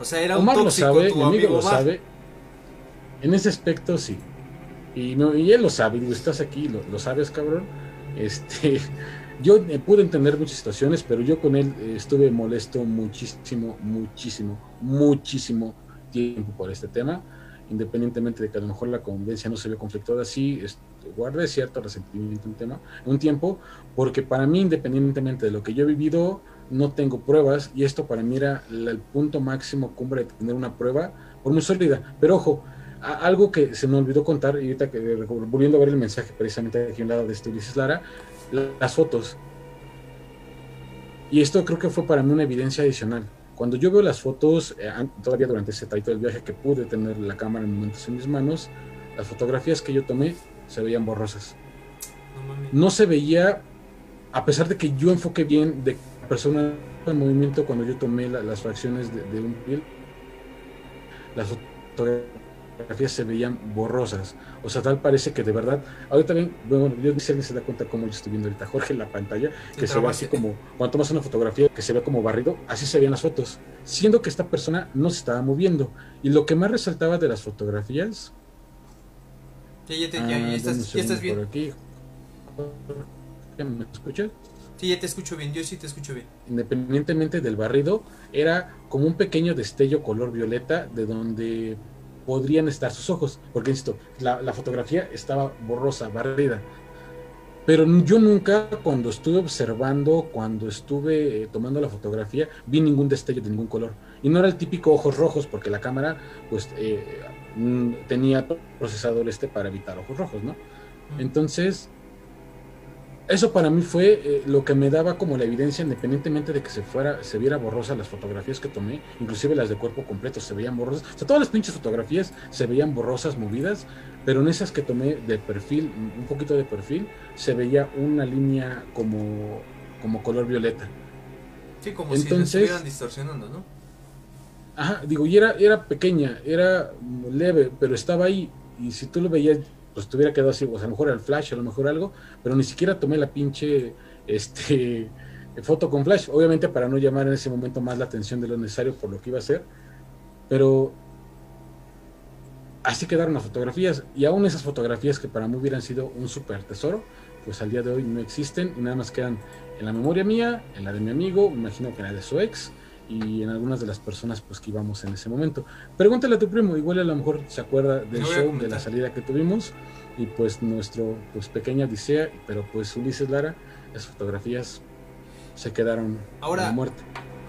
O sea, era un tóxico lo sabe, mi amigo, lo sabe. En ese aspecto sí. Y, y él lo sabe, y estás aquí, lo, lo sabes, cabrón. Este, yo eh, pude entender muchas situaciones, pero yo con él eh, estuve molesto muchísimo, muchísimo, muchísimo tiempo por este tema, independientemente de que a lo mejor la convivencia no se ve conflictuada, sí guardé cierto resentimiento en tema, un tiempo, porque para mí, independientemente de lo que yo he vivido, no tengo pruebas y esto para mí era el punto máximo cumbre de tener una prueba por muy sólida. Pero ojo, algo que se me olvidó contar, y ahorita que volviendo a ver el mensaje precisamente aquí a un lado de este Ulises Lara, las fotos. Y esto creo que fue para mí una evidencia adicional. Cuando yo veo las fotos, eh, todavía durante ese trayecto del viaje que pude tener la cámara en momentos en mis manos, las fotografías que yo tomé se veían borrosas. No, se veía, a pesar de que yo enfoqué bien de persona en movimiento cuando yo tomé las fracciones de, un piel, las fotografías se veían borrosas. O sea, tal parece que de verdad, ahorita bien, bueno, yo no sé si se da cuenta cómo yo estoy viendo ahorita Jorge en la pantalla, que se ve así como, cuando tomas una fotografía que se ve como barrido, así se veían las fotos, siendo que esta persona no se estaba moviendo. Y lo que más resaltaba de las fotografías... Ya, ya, te, ya, ya estás, ya estás bien. Aquí. ¿Me escuchas? Sí, ya te escucho bien, yo sí te escucho bien. Independientemente del barrido, era como un pequeño destello color violeta de donde podrían estar sus ojos, porque la, la fotografía estaba borrosa, barrida. Pero yo nunca, cuando estuve observando, cuando estuve eh, tomando la fotografía, vi ningún destello de ningún color. Y no era el típico ojos rojos, porque la cámara, pues, eh, mm, tenía procesador este para evitar ojos rojos, ¿no? Entonces, eso para mí fue eh, lo que me daba como la evidencia, independientemente de que se fuera, se viera borrosa las fotografías que tomé, inclusive las de cuerpo completo se veían borrosas. O sea, todas las pinches fotografías se veían borrosas, movidas, pero en esas que tomé de perfil, un poquito de perfil, se veía una línea como, como color violeta. Sí, como si se estuvieran distorsionando, ¿no? Ajá, digo, y era, era pequeña, era leve, pero estaba ahí. Y si tú lo veías pues te hubiera quedado así, pues a lo mejor el flash, a lo mejor algo, pero ni siquiera tomé la pinche este, foto con flash, obviamente para no llamar en ese momento más la atención de lo necesario por lo que iba a hacer, pero así quedaron las fotografías, y aún esas fotografías que para mí hubieran sido un super tesoro, pues al día de hoy no existen y nada más quedan en la memoria mía, en la de mi amigo, me imagino que en la de su ex, y en algunas de las personas pues que íbamos en ese momento. Pregúntale a tu primo, igual a lo mejor se acuerda del show, de la salida que tuvimos y pues nuestro pues pequeña odisea, pero pues Ulises Lara, las fotografías se quedaron Ahora, a muerte.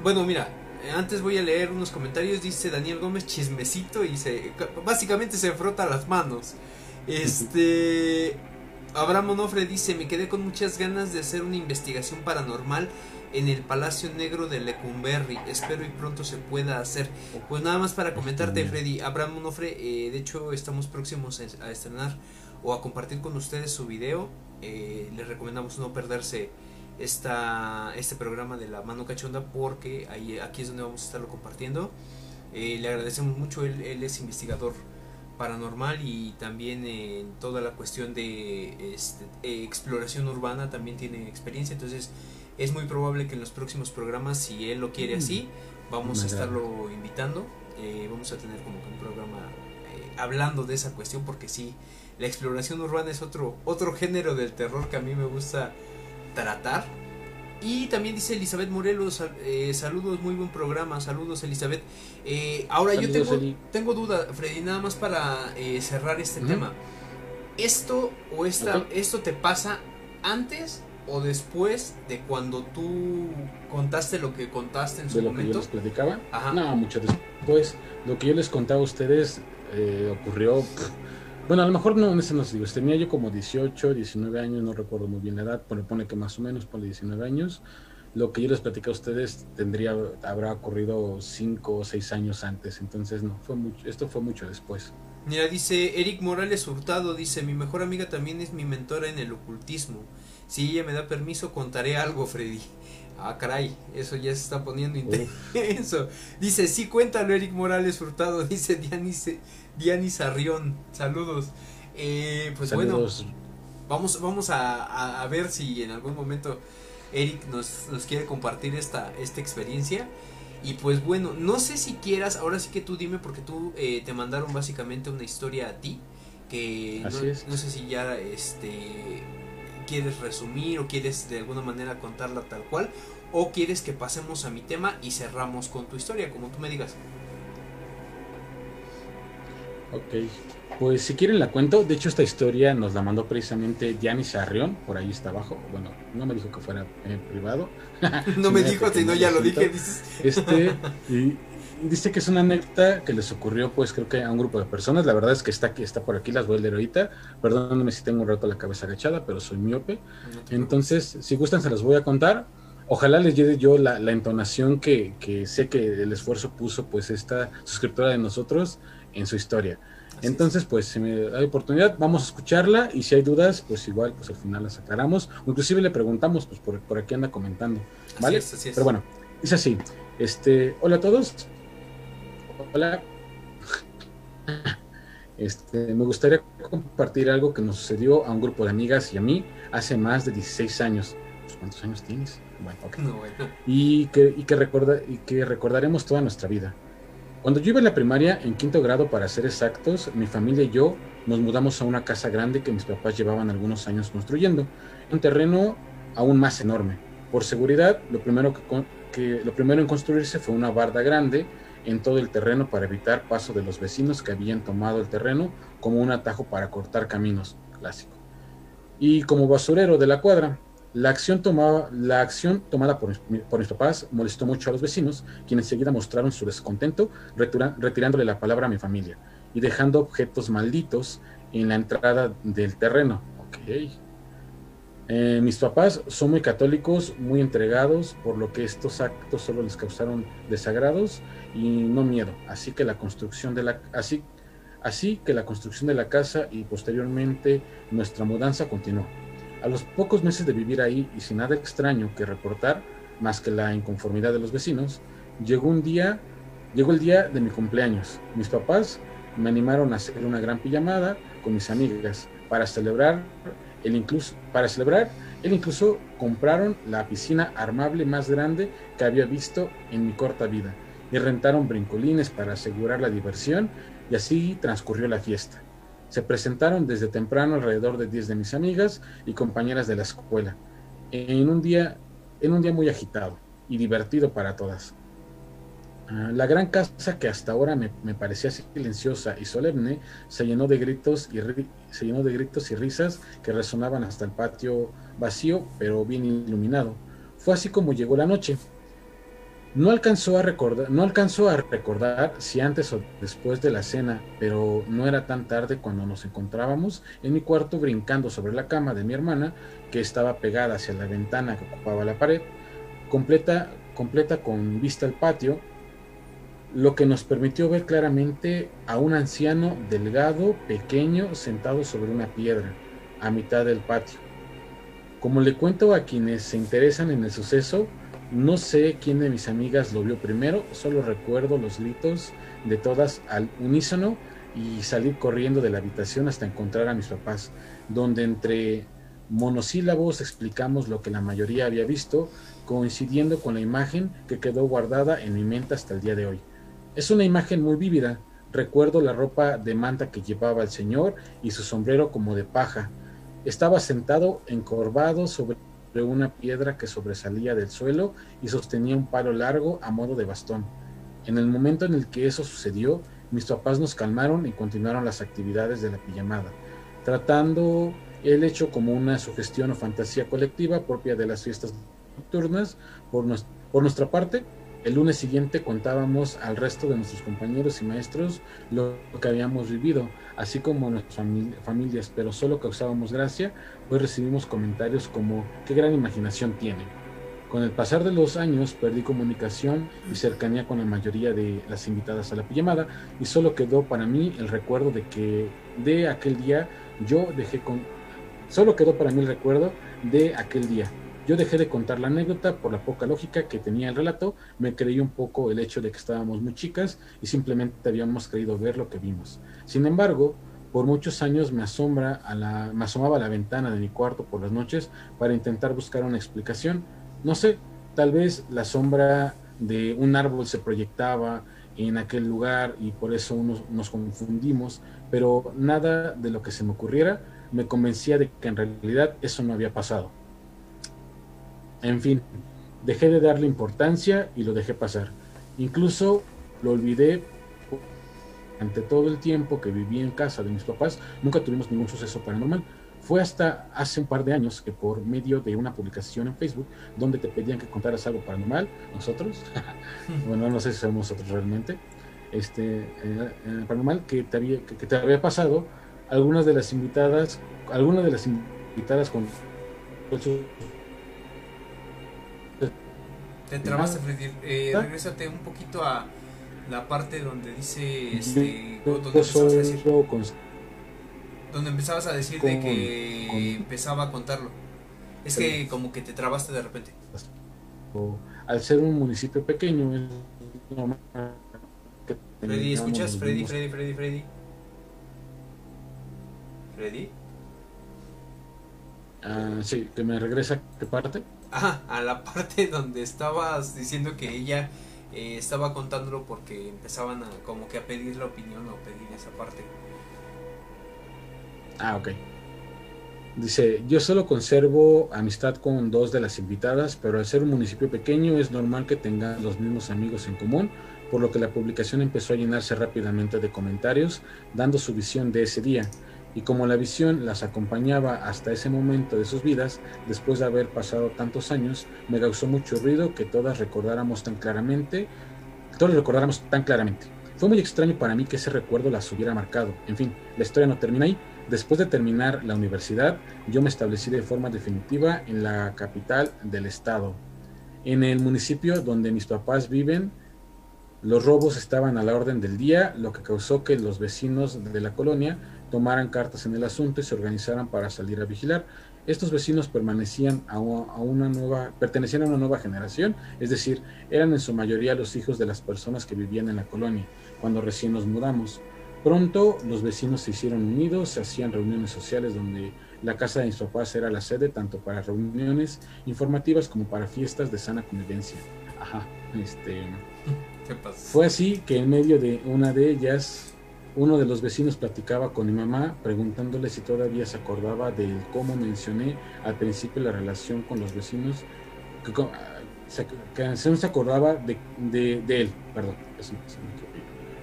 Bueno, mira, eh, antes voy a leer unos comentarios, dice Daniel Gómez chismecito y se básicamente se frota las manos. Este Abraham Onofre dice, "Me quedé con muchas ganas de hacer una investigación paranormal en el Palacio Negro de Lecumberri. Espero y pronto se pueda hacer. Pues nada más para comentarte, Freddy. Abraham Onofre, eh, de hecho estamos próximos a estrenar o a compartir con ustedes su video. Eh, les recomendamos no perderse esta, este programa de la mano cachonda porque ahí, aquí es donde vamos a estarlo compartiendo. Eh, le agradecemos mucho, él, él, es investigador paranormal y también en toda la cuestión de este, exploración urbana también tiene experiencia, entonces es muy probable que en los próximos programas, si él lo quiere mm. así, vamos a estarlo invitando. Eh, vamos a tener como que un programa eh, hablando de esa cuestión, porque sí, la exploración urbana es otro, otro género del terror que a mí me gusta tratar. Y también dice Elizabeth Morelos, eh, saludos, muy buen programa, saludos Elizabeth. ahora yo tengo, tengo duda, Freddy, nada más para cerrar este tema. ¿Esto o esta, esto te pasa antes o después de cuando tú contaste lo que contaste en su de lo momento? Que yo les platicaba. No, mucho después. Lo que yo les contaba a ustedes eh, ocurrió. Bueno, a lo mejor no en ese no digo. Tenía yo como 18, 19 años, no recuerdo muy bien la edad, pero pone que más o menos, pone 19 años. Lo que yo les platicé a ustedes tendría, habrá ocurrido 5 o 6 años antes, entonces no, fue mucho, esto fue mucho después. Mira, dice Eric Morales Hurtado, dice, mi mejor amiga también es mi mentora en el ocultismo. Si ella me da permiso, contaré algo, Freddy. Ah, caray, eso ya se está poniendo intenso. Dice, sí, cuéntalo, Eric Morales Hurtado. Dice Dianis, Dianis Arrión. Saludos. Eh, pues bueno, vamos, vamos a, a, ver si en algún momento Eric nos, nos quiere compartir esta, esta experiencia. Y pues bueno, no sé si quieras, ahora sí que tú dime, porque tú eh, te mandaron básicamente una historia a ti. Que no, no sé si ya este quieres resumir o quieres de alguna manera contarla tal cual o quieres que pasemos a mi tema y cerramos con tu historia, como tú me digas. Ok, pues si quieren la cuento, de hecho esta historia nos la mandó precisamente Diani Sarrión, por ahí está abajo, bueno, no me dijo que fuera en privado. no me dijo, sino ya lo dije, dices. Este, y, dice que es una anécdota que les ocurrió, pues creo que a un grupo de personas. La verdad es que está aquí, está por aquí, las voy a leer ahorita. Perdónenme si tengo un rato la cabeza agachada, pero soy miope. Entonces, si gustan, se las voy a contar. Ojalá les lleve yo la, entonación que, que, sé que el esfuerzo puso, pues, esta suscriptora de nosotros en su historia. Entonces, pues, si me da oportunidad, vamos a escucharla y si hay dudas, pues igual, pues al final las aclaramos. inclusive le preguntamos, pues por, por aquí anda comentando. ¿Vale? Así es, así es. Pero bueno, es así. Este, hola a todos, Hola. Este, me gustaría compartir algo que nos sucedió a un grupo de amigas y a mí hace más de 16 años. Pues, ¿Cuántos años tienes? Bueno, no, bueno. Y, que, y, que recorda, y que recordaremos toda nuestra vida. Cuando yo iba a la primaria, en quinto grado para ser exactos, mi familia y yo nos mudamos a una casa grande que mis papás llevaban algunos años construyendo, un terreno aún más enorme. Por seguridad, lo primero, que, lo primero en construirse fue una barda grande en todo el terreno para evitar paso de los vecinos que habían tomado el terreno como un atajo para cortar caminos, clásico. Y como basurero de la cuadra, la acción, la acción tomada por, por, mis papás molestó mucho a los vecinos, quienes enseguida mostraron su descontento, retirándole la palabra a mi familia y dejando objetos malditos en la entrada del terreno. Okay. Eh, mis papás son muy católicos, muy entregados, por lo que estos actos solo les causaron desagrados y no miedo. Así que la construcción de la así, así que la construcción de la casa y posteriormente nuestra mudanza continuó. A los pocos meses de vivir ahí y sin nada extraño que reportar, más que la inconformidad de los vecinos, llegó un día, llegó el día de mi cumpleaños. Mis papás me animaron a hacer una gran pijamada con mis amigas para celebrar el incluso, para celebrar, él incluso compraron la piscina armable más grande que había visto en mi corta vida y rentaron brincolines para asegurar la diversión y así transcurrió la fiesta. Se presentaron desde temprano alrededor de 10 de mis amigas y compañeras de la escuela, en un día, en un día muy agitado y divertido para todas. Ah, la gran casa que hasta ahora me, parecía silenciosa y solemne se llenó de gritos y se llenó de gritos y risas que resonaban hasta el patio vacío pero bien iluminado. Fue así como llegó la noche. No alcanzó a recordar, no alcanzó a recordar si antes o después de la cena, pero no era tan tarde cuando nos encontrábamos en mi cuarto brincando sobre la cama de mi hermana que estaba pegada hacia la ventana que ocupaba la pared, completa completa con vista al patio lo que nos permitió ver claramente a un anciano delgado, pequeño, sentado sobre una piedra, a mitad del patio. Como le cuento a quienes se interesan en el suceso, no sé quién de mis amigas lo vio primero, solo recuerdo los gritos de todas al unísono y salir corriendo de la habitación hasta encontrar a mis papás, donde entre monosílabos explicamos lo que la mayoría había visto, coincidiendo con la imagen que quedó guardada en mi mente hasta el día de hoy. Es una imagen muy vívida. Recuerdo la ropa de manta que llevaba el señor y su sombrero como de paja. Estaba sentado encorvado sobre una piedra que sobresalía del suelo y sostenía un palo largo a modo de bastón. En el momento en el que eso sucedió, mis papás nos calmaron y continuaron las actividades de la pijamada, tratando el hecho como una sugestión o fantasía colectiva propia de las fiestas nocturnas. Por, por nuestra parte, el lunes siguiente contábamos al resto de nuestros compañeros y maestros lo que habíamos vivido, así como nuestras familias, pero solo causábamos gracia, pues recibimos comentarios como qué gran imaginación tiene. Con el pasar de los años perdí comunicación y cercanía con la mayoría de las invitadas a la pijamada y solo quedó para mí el recuerdo de que de aquel día yo dejé con... Solo quedó para mí el recuerdo de aquel día yo dejé de contar la anécdota por la poca lógica que tenía el relato, me creí un poco el hecho de que estábamos muy chicas y simplemente habíamos creído ver lo que vimos. Sin embargo, por muchos años me, asombra a la, me asomaba a la ventana de mi cuarto por las noches para intentar buscar una explicación. No sé, tal vez la sombra de un árbol se proyectaba en aquel lugar y por eso nos, nos confundimos, pero nada de lo que se me ocurriera me convencía de que en realidad eso no había pasado. En fin, dejé de darle importancia y lo dejé pasar. Incluso lo olvidé ante todo el tiempo que viví en casa de mis papás, nunca tuvimos ningún suceso paranormal. Fue hasta hace un par de años que por medio de una publicación en Facebook donde te pedían que contaras algo paranormal, nosotros, bueno, no sé si somos nosotros realmente, este, eh, eh, paranormal que te, había, que, te había pasado, algunas de las invitadas, algunas de las invitadas con te trabaste, Freddy. Eh. Regrésate un poquito a la parte donde dice. Este, donde, empezabas a decir, donde empezabas a decir de que empezaba a contarlo. Es que como que te trabaste de repente. Al ser un municipio pequeño, Freddy, ¿escuchas? Freddy, Freddy, Freddy, Freddy. ¿Ready? Ah, sí, que me regresa qué parte. Ah, a la parte donde estabas diciendo que ella eh, estaba contándolo porque empezaban como que a pedir la opinión o pedir esa parte. Ah, ok. Dice, yo solo conservo amistad con dos de las invitadas, pero al ser un municipio pequeño es normal que tengan los mismos amigos en común, por lo que la publicación empezó a llenarse rápidamente de comentarios, dando su visión de ese día. Y como la visión las acompañaba hasta ese momento de sus vidas, después de haber pasado tantos años, me causó mucho ruido que todas recordáramos tan claramente, todos recordáramos tan claramente. Fue muy extraño para mí que ese recuerdo las hubiera marcado. En fin, la historia no termina ahí. Después de terminar la universidad, yo me establecí de forma definitiva en la capital del estado. En el municipio donde mis papás viven, los robos estaban a la orden del día, lo que causó que los vecinos de la colonia tomaran cartas en el asunto y se organizaran para salir a vigilar. Estos vecinos permanecían a una nueva, pertenecían a una nueva generación, es decir, eran en su mayoría los hijos de las personas que vivían en la colonia cuando recién nos mudamos. Pronto los vecinos se hicieron unidos, se hacían reuniones sociales donde la casa de mis papás era la sede tanto para reuniones informativas como para fiestas de sana convivencia. Ajá, este. Fue así que en medio de una de ellas, uno de los vecinos platicaba con mi mamá preguntándole si todavía se acordaba de cómo mencioné al principio la relación con los vecinos, que, que, se acordaba de, de, él, perdón,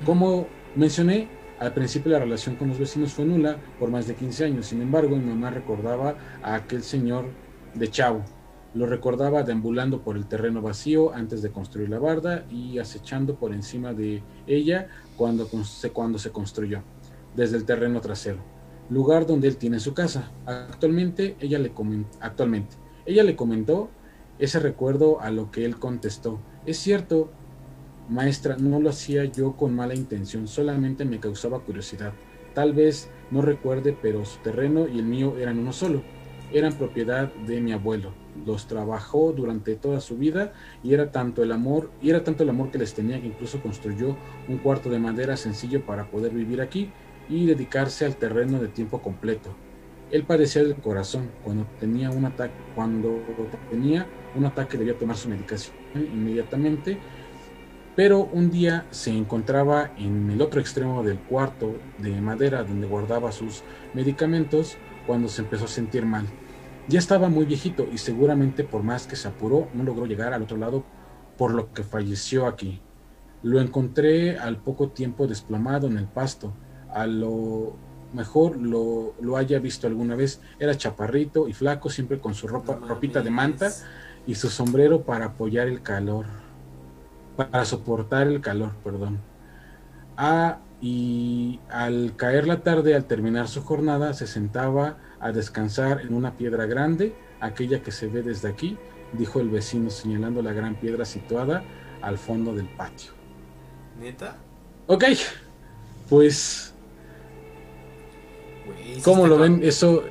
como mencioné al principio la relación con los vecinos fue nula por más de 15 años, sin embargo mi mamá recordaba a aquel señor de Chavo. Lo recordaba deambulando por el terreno vacío antes de construir la barda y acechando por encima de ella cuando, cuando se construyó, desde el terreno trasero, lugar donde él tiene su casa. Actualmente ella le, actualmente, ella le comentó ese recuerdo a lo que él contestó. Es cierto, Maestra, no lo hacía yo con mala intención, solamente me causaba curiosidad. Tal vez no recuerde, pero su terreno y el mío eran uno solo. Eran propiedad de mi abuelo. Los trabajó durante toda su vida y era tanto el amor, era tanto el amor que les tenía que incluso construyó un cuarto de madera sencillo para poder vivir aquí y dedicarse al terreno de tiempo completo. Él padecía del corazón. Cuando tenía un ataque, cuando tenía un ataque debía tomar su medicación inmediatamente pero un día se encontraba en el otro extremo del cuarto de madera donde guardaba sus medicamentos cuando se empezó a sentir mal. Ya estaba muy viejito y seguramente por más que se apuró no logró llegar al otro lado por lo que falleció aquí. Lo encontré al poco tiempo desplomado en el pasto. A lo mejor lo, lo haya visto alguna vez. Era chaparrito y flaco, siempre con su ropa, ropita de manta y su sombrero para apoyar el calor para soportar el calor, perdón. Ah, y al caer la tarde, al terminar su jornada, se sentaba a descansar en una piedra grande, aquella que se ve desde aquí, dijo el vecino señalando la gran piedra situada al fondo del patio. ¿Neta? Ok, pues... ¿Cómo lo ven? Eso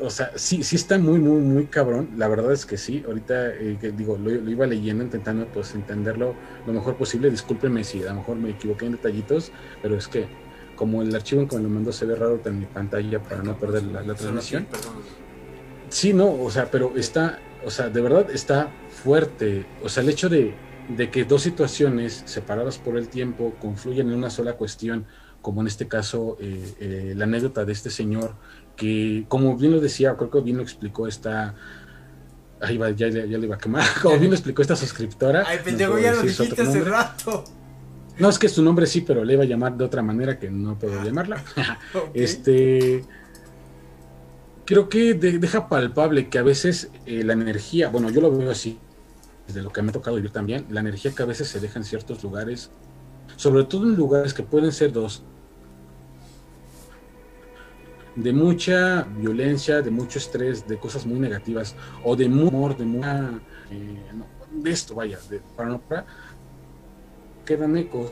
o sea, sí, sí está muy, muy, muy cabrón. La verdad es que sí. Ahorita, eh, digo, lo, iba leyendo, intentando pues entenderlo lo mejor posible. Discúlpeme si a lo mejor me equivoqué en detallitos, pero es que como el archivo en que me lo mandó se ve raro en mi pantalla para no perder la, transmisión. Sí, no, o sea, pero está, o sea, de verdad está fuerte. O sea, el hecho de, de que dos situaciones separadas por el tiempo confluyen en una sola cuestión, como en este caso eh, eh, la anécdota de este señor que, como bien lo decía, creo que bien lo explicó esta. Ahí va, ya, le iba a quemar. Como bien lo explicó esta suscriptora. Ay, pendejo, ya lo dijiste hace rato. No, es que su nombre sí, pero le iba a llamar de otra manera que no puedo llamarla. Este. Creo que deja palpable que a veces eh, la energía, bueno, yo lo veo así, desde lo que me ha tocado vivir también, la energía que a veces se deja en ciertos lugares, sobre todo en lugares que pueden ser dos, de mucha violencia, de mucho estrés, de cosas muy negativas, o de mucho amor, de mucha... Eh, de esto, vaya, de, para no para, quedan ecos.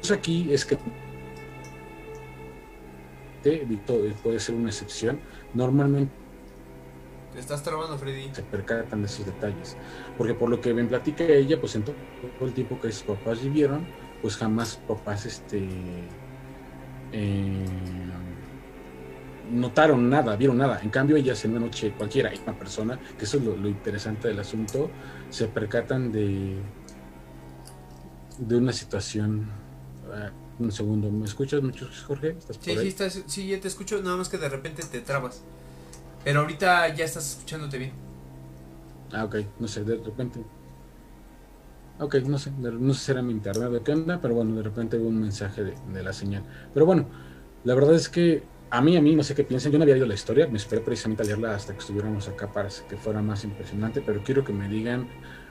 Eso aquí es que puede ser una excepción. Normalmente te estás trabando, Freddy. Se percatan de esos detalles. Porque por lo que me platica ella, pues en todo el tiempo que sus papás vivieron, pues jamás papás este eh, notaron nada, vieron nada. En cambio, ellas en una noche cualquiera, una persona, que eso es lo, interesante del asunto, se percatan de, de una situación. Ah, un segundo, ¿me escuchas mucho, Jorge? ¿Estás sí, sí, estás, sí, ya te escucho, nada más que de repente te trabas. Pero ahorita ya estás escuchándote bien. Ah, ok, no sé, de repente. Ok, no sé, no sé si era mi internet de qué onda, pero bueno, de repente hubo un mensaje de, de la señal. Pero bueno, la verdad es que a mí, a mí, no sé qué piensan, yo no había leído la historia, me esperé precisamente a leerla hasta que estuviéramos acá para que fuera más impresionante, pero quiero que me digan,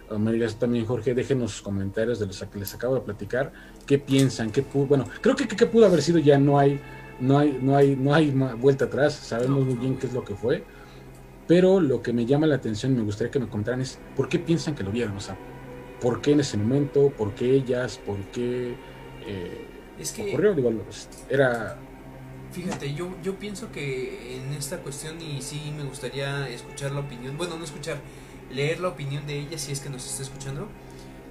o me digas también Jorge, déjenos sus comentarios de los que les acabo de platicar, qué piensan, qué pudo, bueno, creo que qué pudo haber sido ya no hay, no hay, no hay, no hay vuelta atrás, sabemos muy bien qué es lo que fue, pero lo que me llama la atención me gustaría que me comentaran es, ¿por qué piensan que lo vieron? O sea, ¿por qué en ese momento? ¿Por qué ellas? ¿Por qué eh, es que ocurrió? Digo, era Fíjate, yo, yo pienso que en esta cuestión y sí me gustaría escuchar la opinión, bueno, no escuchar, leer la opinión de ella si es que nos está escuchando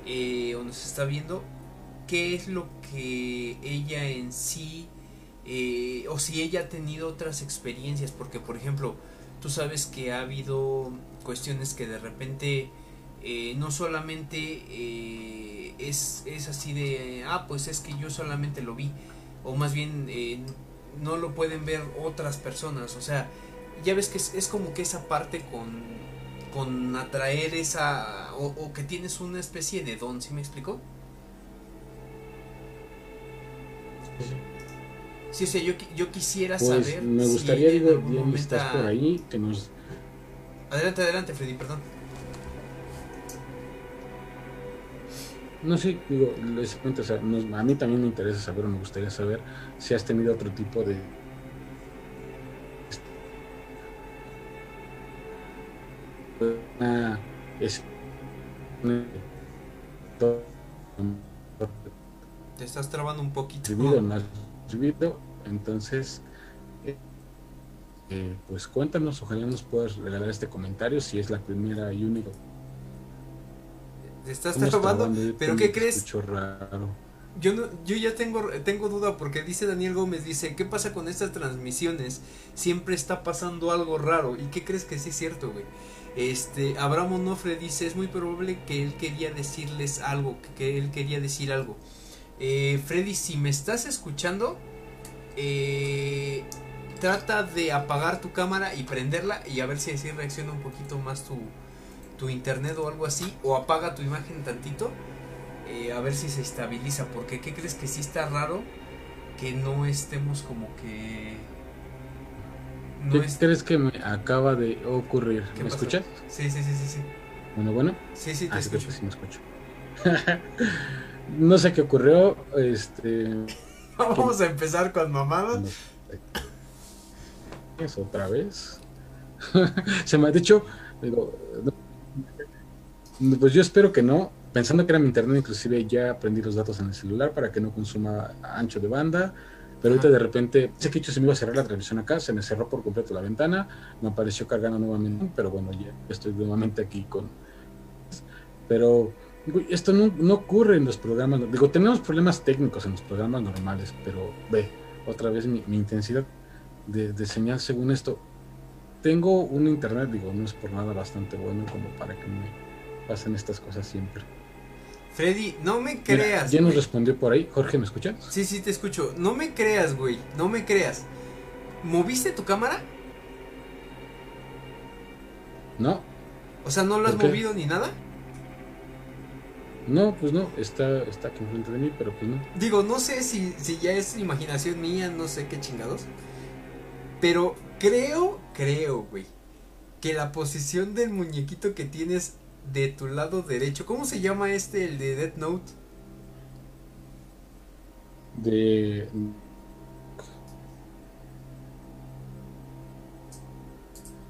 eh, o nos está viendo, qué es lo que ella en sí, eh, o si ella ha tenido otras experiencias, porque por ejemplo, tú sabes que ha habido cuestiones que de repente eh, no solamente es, es así de, ah, pues es que yo solamente lo vi, o más bien no lo pueden ver otras personas. O sea, ya ves que es, como que esa parte con, con atraer esa... O, que tienes una especie de don, ¿sí me explico? Sí, o sea, yo, yo quisiera pues, saber... Me gustaría, si digo, bien, estás por ahí, que nos... Adelante, adelante, Freddy, perdón. No sé, digo, les cuento, o sea, a mí también me interesa saber o me gustaría saber si has tenido otro tipo de... Es, te estás trabando un poquito. no entonces, eh, pues cuéntanos, ojalá nos puedas regalar este comentario si es la primera y única estás trabando, pero ¿qué crees? Yo no, yo ya tengo tengo duda porque dice Daniel Gómez dice, "¿Qué pasa con estas transmisiones? Siempre está pasando algo raro." ¿Y qué crees que sí es cierto, güey? Este, Abraham Onofre dice, "Es muy probable que él quería decirles algo, que, él quería decir algo." Eh, Freddy, si me estás escuchando, eh, trata de apagar tu cámara y prenderla y a ver si así reacciona un poquito más tu, tu internet o algo así, o apaga tu imagen tantito, eh, a ver si se estabiliza, porque ¿qué crees que sí está raro? Que no estemos como que... ¿Qué crees que me acaba de ocurrir? ¿Me escuchas? Sí, sí, sí, sí, sí. Bueno, bueno. Sí, sí, te ah, escucho. Sí, me escucho. no sé qué ocurrió, este... Vamos a empezar con mamadas. ¿Es otra vez? se me ha dicho, digo, pues yo espero que no. Pensando que era mi internet, inclusive ya aprendí los datos en el celular para que no consuma ancho de banda. Pero ahorita de repente, sé que se me iba a cerrar la transmisión acá, se me cerró por completo la ventana, me apareció cargando nuevamente, pero bueno, ya estoy nuevamente aquí con... Pero esto no, ocurre en los programas, digo, tenemos problemas técnicos en los programas normales, pero ve, otra vez mi, intensidad de, de, señal según esto. Tengo un internet, digo, no es por nada bastante bueno como para que me pasan estas cosas siempre. Freddy, no me creas. ya nos respondió por ahí. Jorge, ¿me escuchas? Sí, sí, te escucho. No me creas, güey. No me creas. ¿Moviste tu cámara? No. O sea, ¿no lo has movido ni nada? No, pues no, está, está aquí enfrente de mí, pero pues no. Digo, no sé si, si ya es imaginación mía, no sé qué chingados. Pero creo, creo, güey, que la posición del muñequito que tienes de tu lado derecho. ¿Cómo se llama este, el de Death Note? De.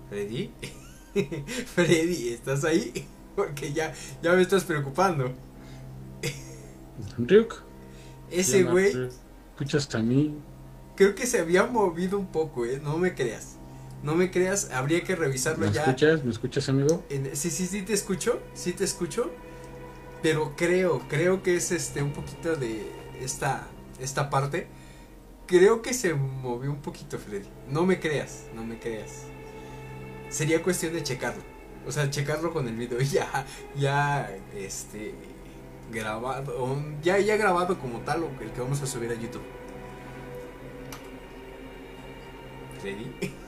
Freddy. Freddy, ¿estás ahí? Porque ya, ya me estás preocupando. Ryuk. Ese güey. Escuchas a mí. Creo que se había movido un poco, eh. No me creas. No me creas, habría que revisarlo ya. ¿Me escuchas? ¿Me escuchas, amigo? sí, sí, sí, te escucho. Sí, te escucho. Pero creo, creo que es este un poquito de esta, esta parte. creo que se movió un poquito Freddy. No me creas, no me creas. Sería cuestión de checarlo. O sea, checarlo con el video ya, ya, este, grabado, ya, ya grabado como tal, o el que vamos a subir a YouTube. Freddy.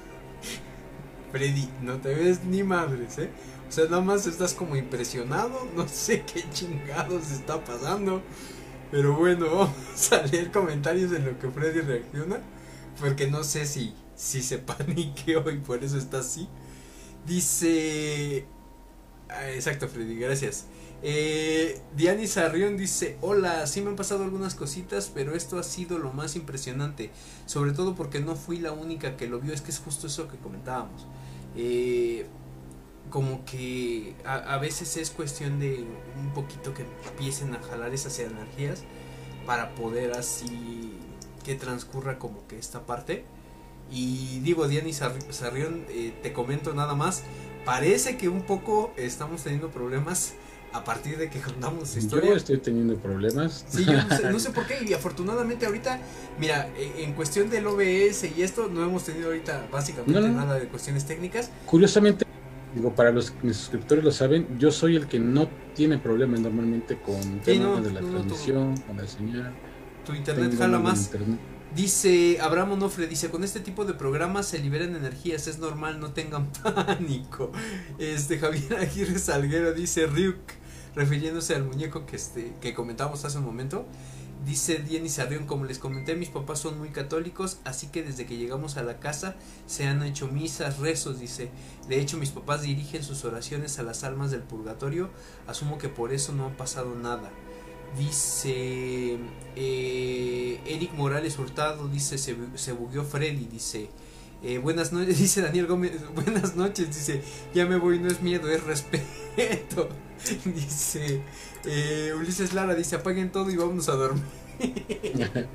Freddy, no te ves ni madres, ¿eh? O sea, nada más estás como impresionado, no sé qué chingados está pasando. Pero bueno, vamos a leer comentarios en lo que Freddy reacciona. Porque no sé si, si se paniqueó y por eso está así. Dice... Ah, exacto, Freddy, gracias. Eh, Diani Sarrión dice, hola, sí me han pasado algunas cositas, pero esto ha sido lo más impresionante, sobre todo porque no fui la única que lo vio, es que es justo eso que comentábamos. Eh, como que a, veces es cuestión de un poquito que empiecen a jalar esas energías para poder así que transcurra como que esta parte. Y digo, Diani Sarrión, eh, te comento nada más, parece que un poco estamos teniendo problemas a partir de que contamos historia. Yo estoy teniendo problemas. Sí, yo no sé, no sé, por qué. Y afortunadamente ahorita, mira, e, en cuestión del OBS y esto, no hemos tenido ahorita básicamente nada de cuestiones técnicas. Curiosamente, digo, para los mis suscriptores lo saben, yo soy el que no tiene problemas normalmente con temas de la transmisión, con la señal. Tu internet jala más. Dice Abraham Onofre, dice, con este tipo de programas se liberan energías, es normal, no tengan pánico. Este Javier Aguirre Salguero dice, Ryuk, refiriéndose al muñeco que, este, que comentamos hace un momento. Dice Diany Sarrión, como les comenté, mis papás son muy católicos, así que desde que llegamos a la casa se han hecho misas, rezos, dice. De hecho, mis papás dirigen sus oraciones a las almas del purgatorio, asumo que por eso no ha pasado nada. Dice eh, Eric Morales Hurtado, dice, se, se bugueó Freddy, dice. Eh, buenas noches, dice Daniel Gómez, buenas noches, dice, ya me voy, no es miedo, es respeto. dice eh, Ulises Lara, dice, apaguen todo y vámonos a dormir.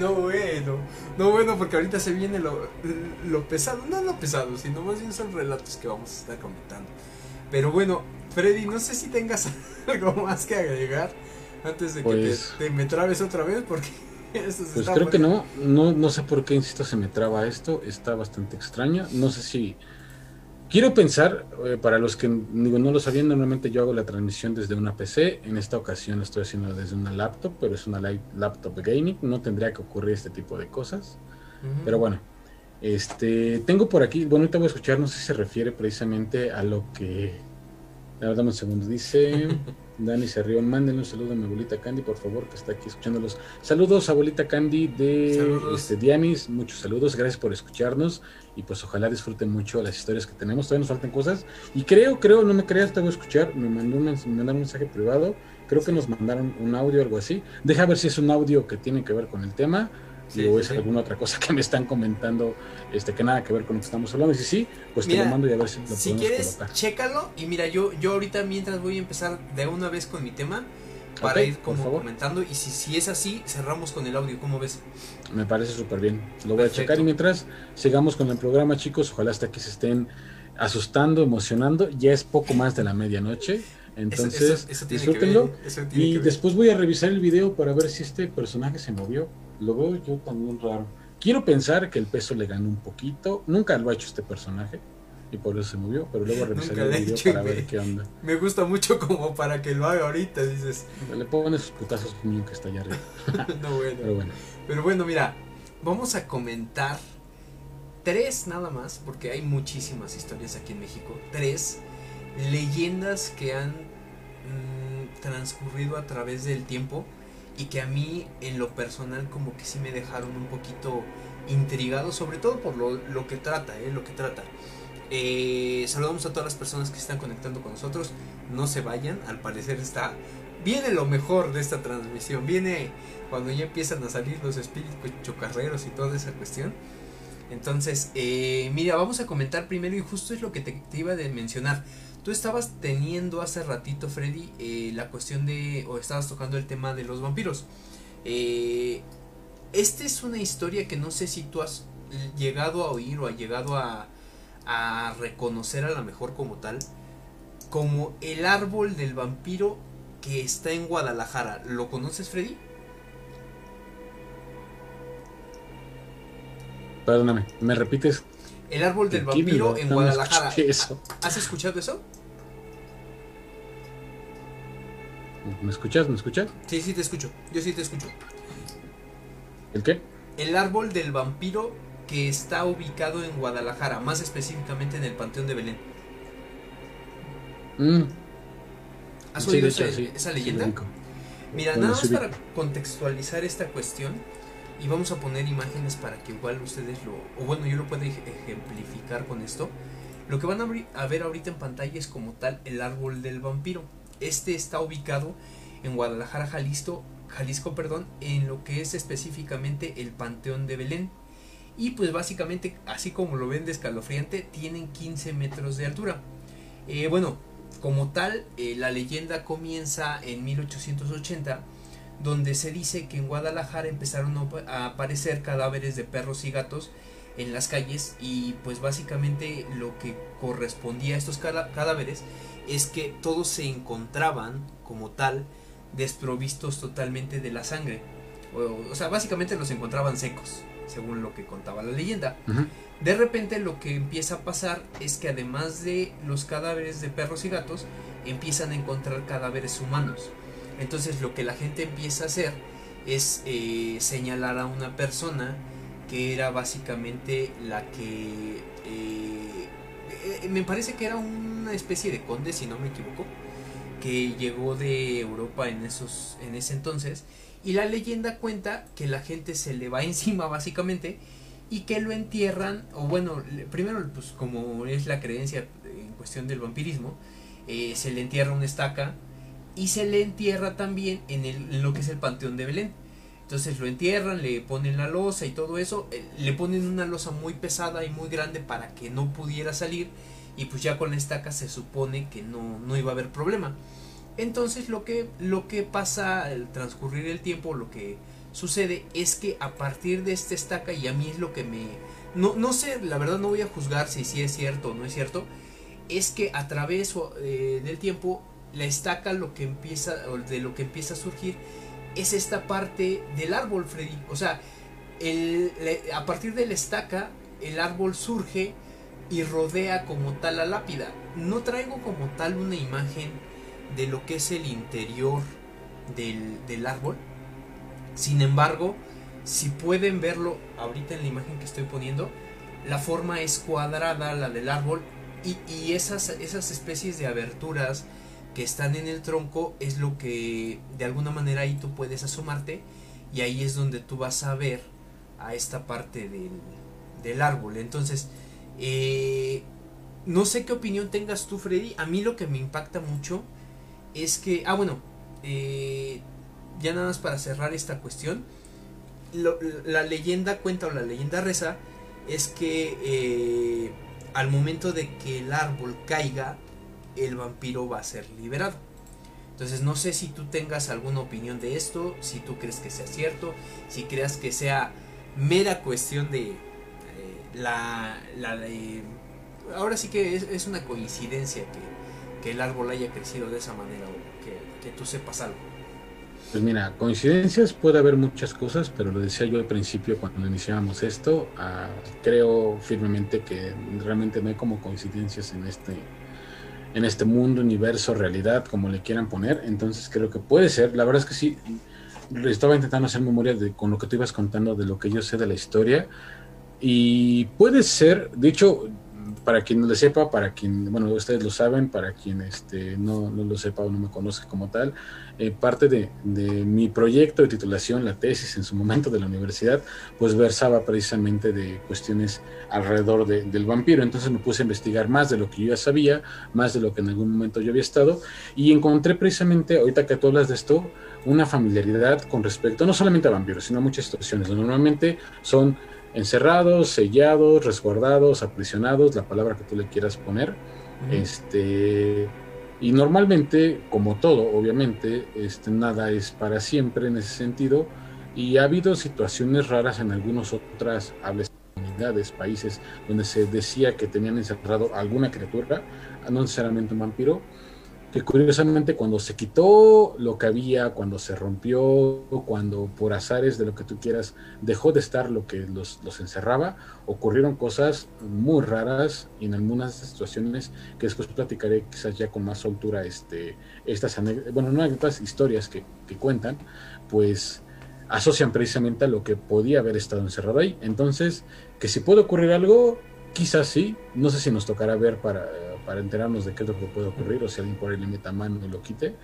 no bueno, no bueno, porque ahorita se viene lo, lo pesado, no lo pesado, sino más bien son relatos que vamos a estar comentando. Pero bueno, Freddy, no sé si tengas algo más que agregar antes de que te, pues te, me trabes otra vez, porque pues creo que no, no, no sé por qué, insisto, se me traba esto, está bastante extraño, no sé si... Quiero pensar, eh, para los que digo, no lo sabían, normalmente yo hago la transmisión desde una PC, en esta ocasión lo estoy haciendo desde una laptop, pero es una laptop gaming, no tendría que ocurrir este tipo de cosas, pero bueno, este, tengo por aquí, bueno, ahorita voy a escuchar, no sé si se refiere precisamente a lo que, a ver, dame un segundo, dice... Dani se rió. Mándenle un saludo a mi abuelita Candy, por favor, que está aquí escuchándolos. Saludos, abuelita Candy de este, Dianis. Muchos saludos. Gracias por escucharnos. Y pues ojalá disfruten mucho las historias que tenemos. Todavía nos faltan cosas. Y creo, creo, no me creas, te voy a escuchar. Me mandó un, me mandaron un mensaje privado. Creo que nos mandaron un audio, algo así. Deja ver si es un audio que tiene que ver con el tema o es alguna otra cosa que me están comentando este que nada que ver con lo que estamos hablando. Y si sí, pues te lo mando y a ver si lo Si quieres, chécalo. Y mira, yo, yo ahorita mientras voy a empezar de una vez con mi tema para ir como comentando. Y si, si es así, cerramos con el audio. ¿Cómo ves? Me parece súper bien. Lo voy a checar y mientras sigamos con el programa, chicos, ojalá hasta que se estén asustando, emocionando. Ya es poco más de la medianoche. Entonces, disfrútenlo. y después voy a revisar el video para ver si este personaje se movió. Lo veo yo también raro. Quiero pensar que el peso le ganó un poquito. Nunca lo ha hecho este personaje. Y por eso se movió. Pero luego revisar el video para ver qué onda. Me gusta mucho como para que lo haga ahorita, dices. Le ponen sus putazos mío que está allá arriba. no, bueno. Pero bueno. Pero bueno, mira. Vamos a comentar tres nada más. Porque hay muchísimas historias aquí en México. Tres leyendas que han mm, transcurrido a través del tiempo y que a mí en lo personal como que sí me dejaron un poquito intrigado, sobre todo por lo, lo que trata, ¿eh? lo que trata. Eh, saludamos a todas las personas que están conectando con nosotros, no se vayan, al parecer está, viene lo mejor de esta transmisión, viene cuando ya empiezan a salir los espíritus chocarreros y toda esa cuestión. Entonces, eh, mira, vamos a comentar primero y justo es lo que te, te iba a mencionar. Tú estabas teniendo hace ratito, Freddy, eh, la cuestión de, o estabas tocando el tema de los vampiros. Eh, esta es una historia que no sé si tú has llegado a oír o has llegado a, a reconocer a la mejor como tal, como el árbol del vampiro que está en Guadalajara. ¿Lo conoces, Freddy? Perdóname, ¿me repites? El árbol del vampiro en Guadalajara. ¿Has escuchado eso? ¿Me escuchas? ¿Me escuchas? Sí, sí te escucho. Yo sí te escucho. ¿El qué? El árbol del vampiro que está ubicado en Guadalajara, más específicamente en el Panteón de Belén. Mm. ¿Has oído esa, leyenda? Mira, nada más para contextualizar esta cuestión y vamos a poner imágenes para que igual ustedes lo, o bueno, yo lo pueda ejemplificar con esto. Lo que van a ver ahorita en pantalla es como tal el árbol del vampiro. Este está ubicado en Guadalajara, Jalisco, Jalisco, perdón, en lo que es específicamente el Panteón de Belén. Y pues básicamente, así como lo ven de escalofriante, tienen 15 metros de altura. Eh, bueno, como tal, eh, la leyenda comienza en 1880, donde se dice que en Guadalajara empezaron a aparecer cadáveres de perros y gatos en las calles y pues básicamente lo que correspondía a estos cadáveres es que todos se encontraban como tal desprovistos totalmente de la sangre. O, sea, básicamente los encontraban secos, según lo que contaba la leyenda. De repente lo que empieza a pasar es que además de los cadáveres de perros y gatos, empiezan a encontrar cadáveres humanos. Entonces lo que la gente empieza a hacer es eh, señalar a una persona que era básicamente la que... Eh, eh, me parece que era una especie de conde, si no me equivoco, que llegó de Europa en, esos, en ese entonces. Y la leyenda cuenta que la gente se le va encima básicamente y que lo entierran, o bueno, primero pues como es la creencia en cuestión del vampirismo, eh, se le entierra una estaca y se le entierra también en, el, en lo que es el Panteón de Belén. Entonces lo entierran, le ponen la losa y todo eso, eh, le ponen una losa muy pesada y muy grande para que no pudiera salir y pues ya con la estaca se supone que no, no iba a haber problema. Entonces lo que, lo que pasa al transcurrir el tiempo, lo que sucede es que a partir de esta estaca, y a mí es lo que me... No, no sé, la verdad no voy a juzgar si es cierto o no es cierto, es que a través eh, del tiempo la estaca lo que empieza, de lo que empieza a surgir es esta parte del árbol, Freddy. O sea, el, a partir de la estaca el árbol surge y rodea como tal la lápida. No traigo como tal una imagen de lo que es el interior del, del árbol. Sin embargo, si pueden verlo ahorita en la imagen que estoy poniendo, la forma es cuadrada, la del árbol, y, y esas, esas especies de aberturas que están en el tronco es lo que de alguna manera ahí tú puedes asomarte y ahí es donde tú vas a ver a esta parte del, del árbol. Entonces, eh, no sé qué opinión tengas tú, Freddy. A mí lo que me impacta mucho es que, ah, bueno, eh, ya nada más para cerrar esta cuestión, la leyenda cuenta o la leyenda reza es que eh, al momento de que el árbol caiga, el vampiro va a ser liberado. Entonces no sé si tú tengas alguna opinión de esto, si tú crees que sea cierto, si creas que sea mera cuestión de la, la ahora sí que es, una coincidencia que, el árbol haya crecido de esa manera o que, que, tú sepas algo. Pues mira, coincidencias puede haber muchas cosas, pero lo decía yo al principio cuando iniciábamos esto, ah, creo firmemente que realmente no hay como coincidencias en este, en este mundo, universo, realidad, como le quieran poner. Entonces creo que puede ser. La verdad es que sí, estaba intentando hacer memoria de con lo que tú ibas contando de lo que yo sé de la historia. Y puede ser, de hecho, para quien no lo sepa, para quien, bueno, ustedes lo saben, para quien este, no, lo sepa o no me conoce como tal, eh, parte de, de, mi proyecto de titulación, la tesis en su momento de la universidad, pues versaba precisamente de cuestiones alrededor del vampiro. Entonces me puse a investigar más de lo que yo ya sabía, más de lo que en algún momento yo había estado, y encontré precisamente, ahorita que tú hablas de esto, una familiaridad con respecto no solamente a vampiros, sino a muchas situaciones. Normalmente son encerrados, sellados, resguardados, aprisionados, la palabra que tú le quieras poner. Este y normalmente, como todo, obviamente, este nada es para siempre en ese sentido y ha habido situaciones raras en algunas otras comunidades, países donde se decía que tenían encerrado alguna criatura, no necesariamente un vampiro, curiosamente cuando se quitó lo que había, cuando se rompió, cuando por azares de lo que tú quieras dejó de estar lo que los, los encerraba, ocurrieron cosas muy raras y en algunas situaciones que después platicaré quizás ya con más soltura este, estas bueno, no anécdotas, historias que, que cuentan, pues asocian precisamente a lo que podía haber estado encerrado ahí. Entonces, que si puede ocurrir algo, quizás sí, no sé si nos tocará ver para, para enterarnos de qué es lo que puede ocurrir o si alguien por ahí le meta mano y lo quite,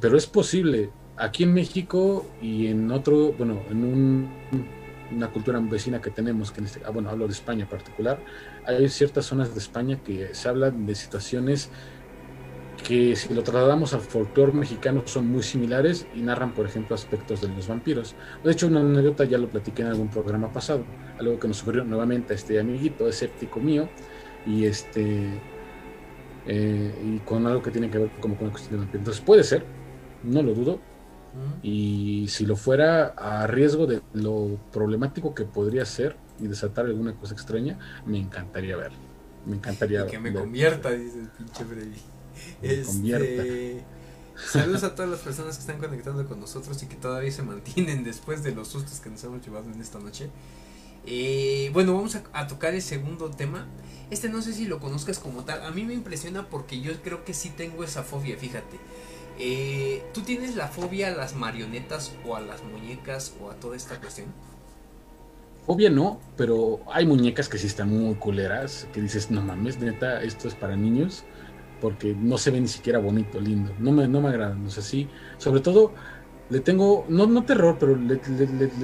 pero es posible. Aquí en México y en otro, bueno, en un, una cultura vecina que tenemos, que en este, ah, bueno, hablo de España en particular, hay ciertas zonas de España que se hablan de situaciones que si lo trasladamos al folclore mexicano son muy similares y narran, por ejemplo, aspectos de los vampiros. De hecho, una anécdota ya lo platiqué en algún programa pasado, algo que nos ocurrió nuevamente a este amiguito escéptico mío y este eh, y con algo que tiene que ver como con la cuestión de vampiros. Entonces puede ser, no lo dudo, y si lo fuera a riesgo de lo problemático que podría ser y desatar alguna cosa extraña, me encantaría ver. Me encantaría que me convierta, dice el pinche Freddy. Este, saludos a todas las personas que están conectando con nosotros y que todavía se mantienen después de los sustos que nos hemos llevado en esta noche. Eh, bueno, vamos a, tocar el segundo tema. Este no sé si lo conozcas como tal. A mí me impresiona porque yo creo que sí tengo esa fobia, fíjate. Eh, ¿Tú tienes la fobia a las marionetas o a las muñecas o a toda esta cuestión? Fobia no, pero hay muñecas que sí están muy culeras, que dices, no mames, neta, esto es para niños porque no se ve ni siquiera bonito, lindo. No me, no me agradan. Sobre todo le tengo, no, no terror, pero le,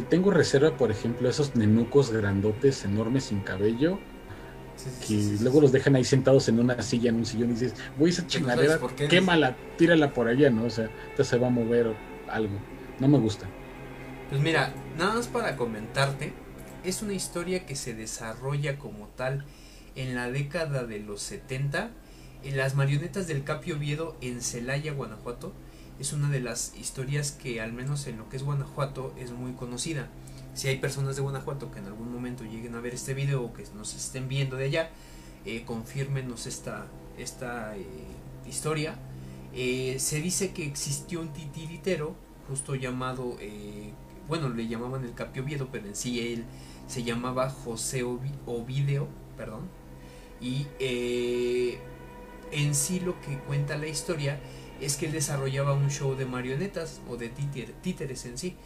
tengo reserva, por ejemplo, a esos nenucos grandotes, enormes, sin cabello. que luego los dejan ahí sentados en una silla, en un sillón, y dices, voy a esa chingadera, quémala, tírala por allá, ¿no? O sea, entonces se va a mover algo. No me gusta. Pues mira, nada más para comentarte, es una historia que se desarrolla como tal en la década de los 70 las marionetas del Capio Oviedo en Celaya, Guanajuato, es una de las historias que al menos en lo que es Guanajuato es muy conocida. Si hay personas de Guanajuato que en algún momento lleguen a ver este video o que nos estén viendo de allá, eh, confirmenos esta, esta eh, historia. Eh, se dice que existió un titiritero, justo llamado, eh, bueno, le llamaban el Capio Oviedo, pero en sí él se llamaba José Ovidio, perdón. Y en sí lo que cuenta la historia es que él desarrollaba un show de marionetas o de títeres en sí.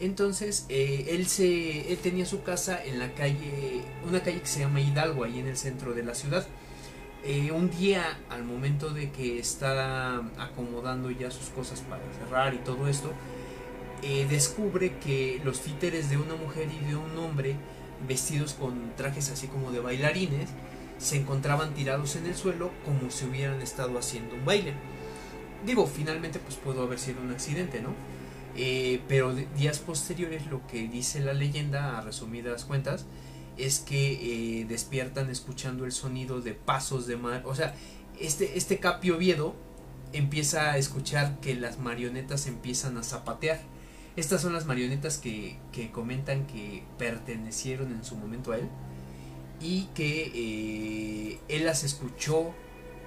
Entonces eh, él se él tenía su casa en la calle, una calle que se llama Hidalgo, ahí en el centro de la ciudad. Eh, un día, al momento de que está acomodando ya sus cosas para cerrar y todo esto, eh, descubre que los títeres de una mujer y de un hombre, vestidos con trajes así como de bailarines, se encontraban tirados en el suelo como si hubieran estado haciendo un baile. Digo, finalmente pues pudo haber sido un accidente, ¿no? Eh, pero días posteriores lo que dice la leyenda, a resumidas cuentas, es que eh, despiertan escuchando el sonido de pasos de mar. O sea, este, este Capio empieza a escuchar que las marionetas empiezan a zapatear. Estas son las marionetas que, que comentan que pertenecieron en su momento a él y que eh, él las escuchó